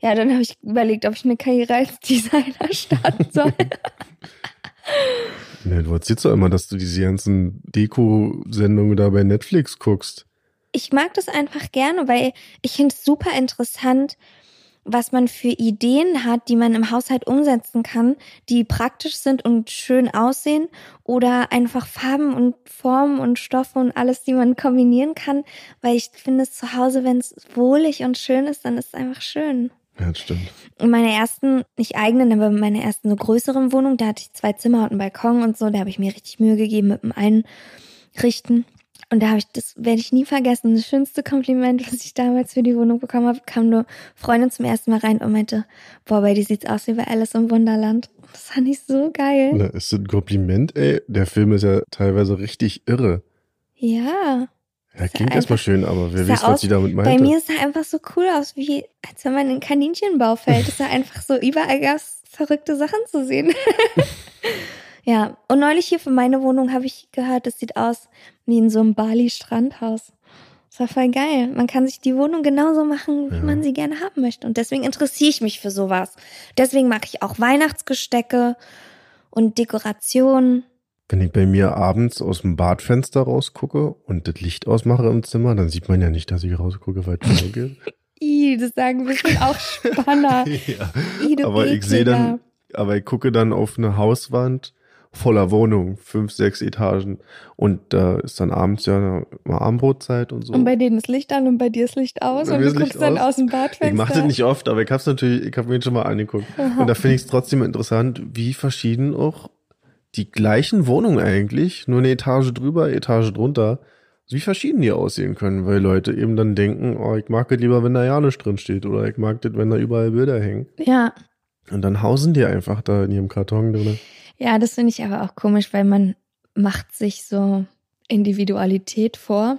Ja, dann habe ich überlegt, ob ich eine Karriere als Designer starten soll. Ne, du erzählst doch immer, dass du diese ganzen Deko-Sendungen da bei Netflix guckst. Ich mag das einfach gerne, weil ich finde es super interessant, was man für Ideen hat, die man im Haushalt umsetzen kann, die praktisch sind und schön aussehen oder einfach Farben und Formen und Stoffe und alles, die man kombinieren kann, weil ich finde es zu Hause, wenn es wohlig und schön ist, dann ist es einfach schön. Ja, das stimmt. In meiner ersten, nicht eigenen, aber in meiner ersten so größeren Wohnung, da hatte ich zwei Zimmer und einen Balkon und so, da habe ich mir richtig Mühe gegeben mit dem Einrichten. Und da habe ich, das werde ich nie vergessen, das schönste Kompliment, was ich damals für die Wohnung bekommen habe, kam eine Freundin zum ersten Mal rein und meinte, boah, bei dir sieht's aus wie bei Alice im Wunderland. Das fand ich so geil. Na, ist das ein Kompliment, ey? Der Film ist ja teilweise richtig irre. Ja. Ja, klingt erstmal schön, aber wer weiß, was aus- sie damit meinte. Bei mir sah einfach so cool aus, wie als wenn man in Kaninchenbau fällt. Es sah einfach so überall gab's verrückte Sachen zu sehen. ja, und neulich hier für meine Wohnung habe ich gehört, es sieht aus wie in so einem Bali-Strandhaus. Das war voll geil. Man kann sich die Wohnung genauso machen, wie Ja. man sie gerne haben möchte. Und deswegen interessiere ich mich für sowas. Deswegen mache ich auch Weihnachtsgestecke und Dekorationen. Wenn ich bei mir abends aus dem Badfenster rausgucke und das Licht ausmache im Zimmer, dann sieht man ja nicht, dass ich rausgucke, weil es so geht. Ih, das sagen bestimmt auch Spanner. ja. Du Aber ich sehe dann, aber ich gucke dann auf eine Hauswand voller Wohnungen, fünf, sechs Etagen. Und da ist dann abends ja mal Abendbrotzeit und so. Und bei denen ist Licht an und bei dir ist Licht aus und du guckst dann aus. aus dem Badfenster. ich mache das nicht oft, aber ich hab's natürlich, ich habe mir schon mal angeguckt. Und da finde ich es trotzdem interessant, wie verschieden auch die gleichen Wohnungen eigentlich, nur eine Etage drüber, Etage drunter, wie verschieden die aussehen können, weil Leute eben dann denken, oh, ich mag das lieber, wenn da ja nichts drin steht oder ich mag das, wenn da überall Bilder hängen. Ja, Und dann hausen die einfach da in ihrem Karton drin. Ja, das finde ich aber auch komisch, weil man macht sich so Individualität vor.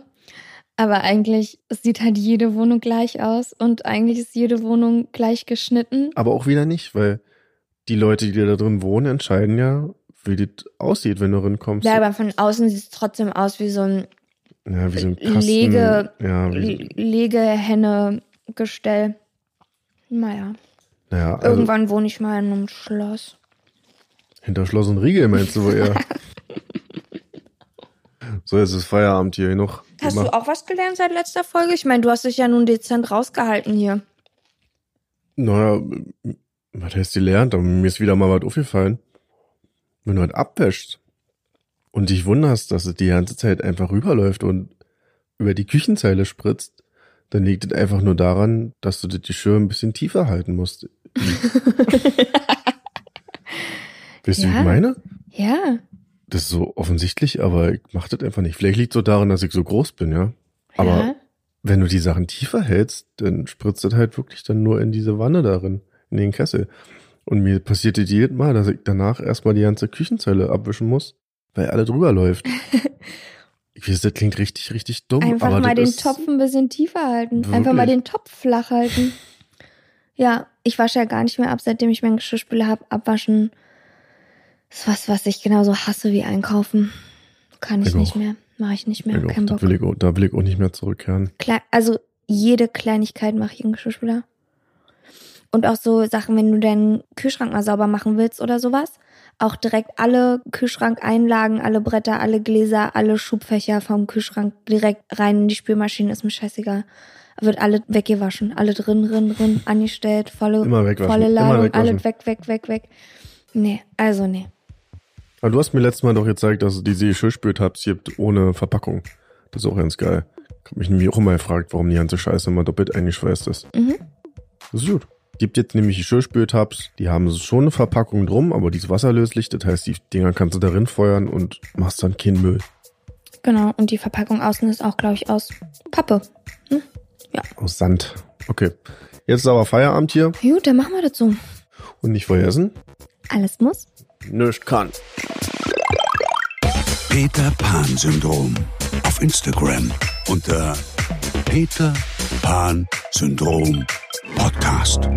Aber eigentlich sieht halt jede Wohnung gleich aus und eigentlich ist jede Wohnung gleich geschnitten. Aber auch wieder nicht, weil die Leute, die da drin wohnen, entscheiden ja, wie das aussieht, wenn du reinkommst. Ja, aber von außen sieht es trotzdem aus wie so ein ja, wie so ein Kasten. Lege- ja, wie, Legehenne-Gestell. Naja, naja, also irgendwann wohne ich mal in einem Schloss. Hinter Schloss und Riegel meinst du wohl eher. so, jetzt ist Feierabend hier noch. Hast du auch was gelernt seit letzter Folge? Ich meine, du hast dich ja nun dezent rausgehalten hier. Naja, was heißt die lernt? Aber mir ist wieder mal was aufgefallen. Wenn du halt abwäschst und dich wunderst, dass es die ganze Zeit einfach rüberläuft und über die Küchenzeile spritzt, dann liegt es einfach nur daran, dass du das Geschirr ein bisschen tiefer halten musst. Du, wie Ja. ich meine? Ja. Das ist so offensichtlich, aber ich mach das einfach nicht. Vielleicht liegt so daran, dass ich so groß bin, ja. Aber ja. wenn du die Sachen tiefer hältst, dann spritzt das halt wirklich dann nur in diese Wanne darin, in den Kessel. Und mir passiert das jedes Mal, dass ich danach erstmal die ganze Küchenzeile abwischen muss, weil alle drüber läuft. ich weiß, das klingt richtig, richtig dumm. Einfach mal den Topf ein bisschen tiefer halten. Einfach mal Wirklich? den Topf flach halten. Ja, ich wasche ja gar nicht mehr ab, seitdem ich meinen Geschirrspüler habe. Abwaschen ist was, was ich genauso hasse wie einkaufen. Kann ich Ich nicht auch. mehr. Mache ich nicht mehr. Ich Kein Bock. das will ich, auch- da will ich auch nicht mehr zurückkehren. Kle also jede Kleinigkeit mache ich im Geschirrspüler. Und auch so Sachen, wenn du deinen Kühlschrank mal sauber machen willst oder sowas. Auch direkt alle Kühlschrankeinlagen, alle Bretter, alle Gläser, alle Schubfächer vom Kühlschrank direkt rein in die Spülmaschine, ist mir scheißegal. Wird alle weggewaschen, alle drin, drin, drin, angestellt, volle, volle Ladung, wegwaschen. alle weg, weg, weg, weg. Nee, also nee. Aber du hast mir letztes Mal doch gezeigt, dass es diese Geschirrspültabs gibt ohne Verpackung. Das ist auch ganz geil. Ich hab mich nämlich auch immer gefragt, warum die ganze Scheiße immer doppelt eingeschweißt ist. Mhm. Das ist gut. Gibt jetzt nämlich Geschirrspültabs, die haben schon eine Verpackung drum, aber die ist wasserlöslich. Das heißt, die Dinger kannst du darin feuern und machst dann keinen Müll. Genau, und die Verpackung außen ist auch, glaube ich, aus Pappe. Aus Sand. Okay. Jetzt ist aber Feierabend hier Gut, dann machen wir das so. und nicht vergessen, Alles muss. Nichts kann. Peter Pan Syndrom. Auf Instagram unter Peter Pan Syndrom Podcast.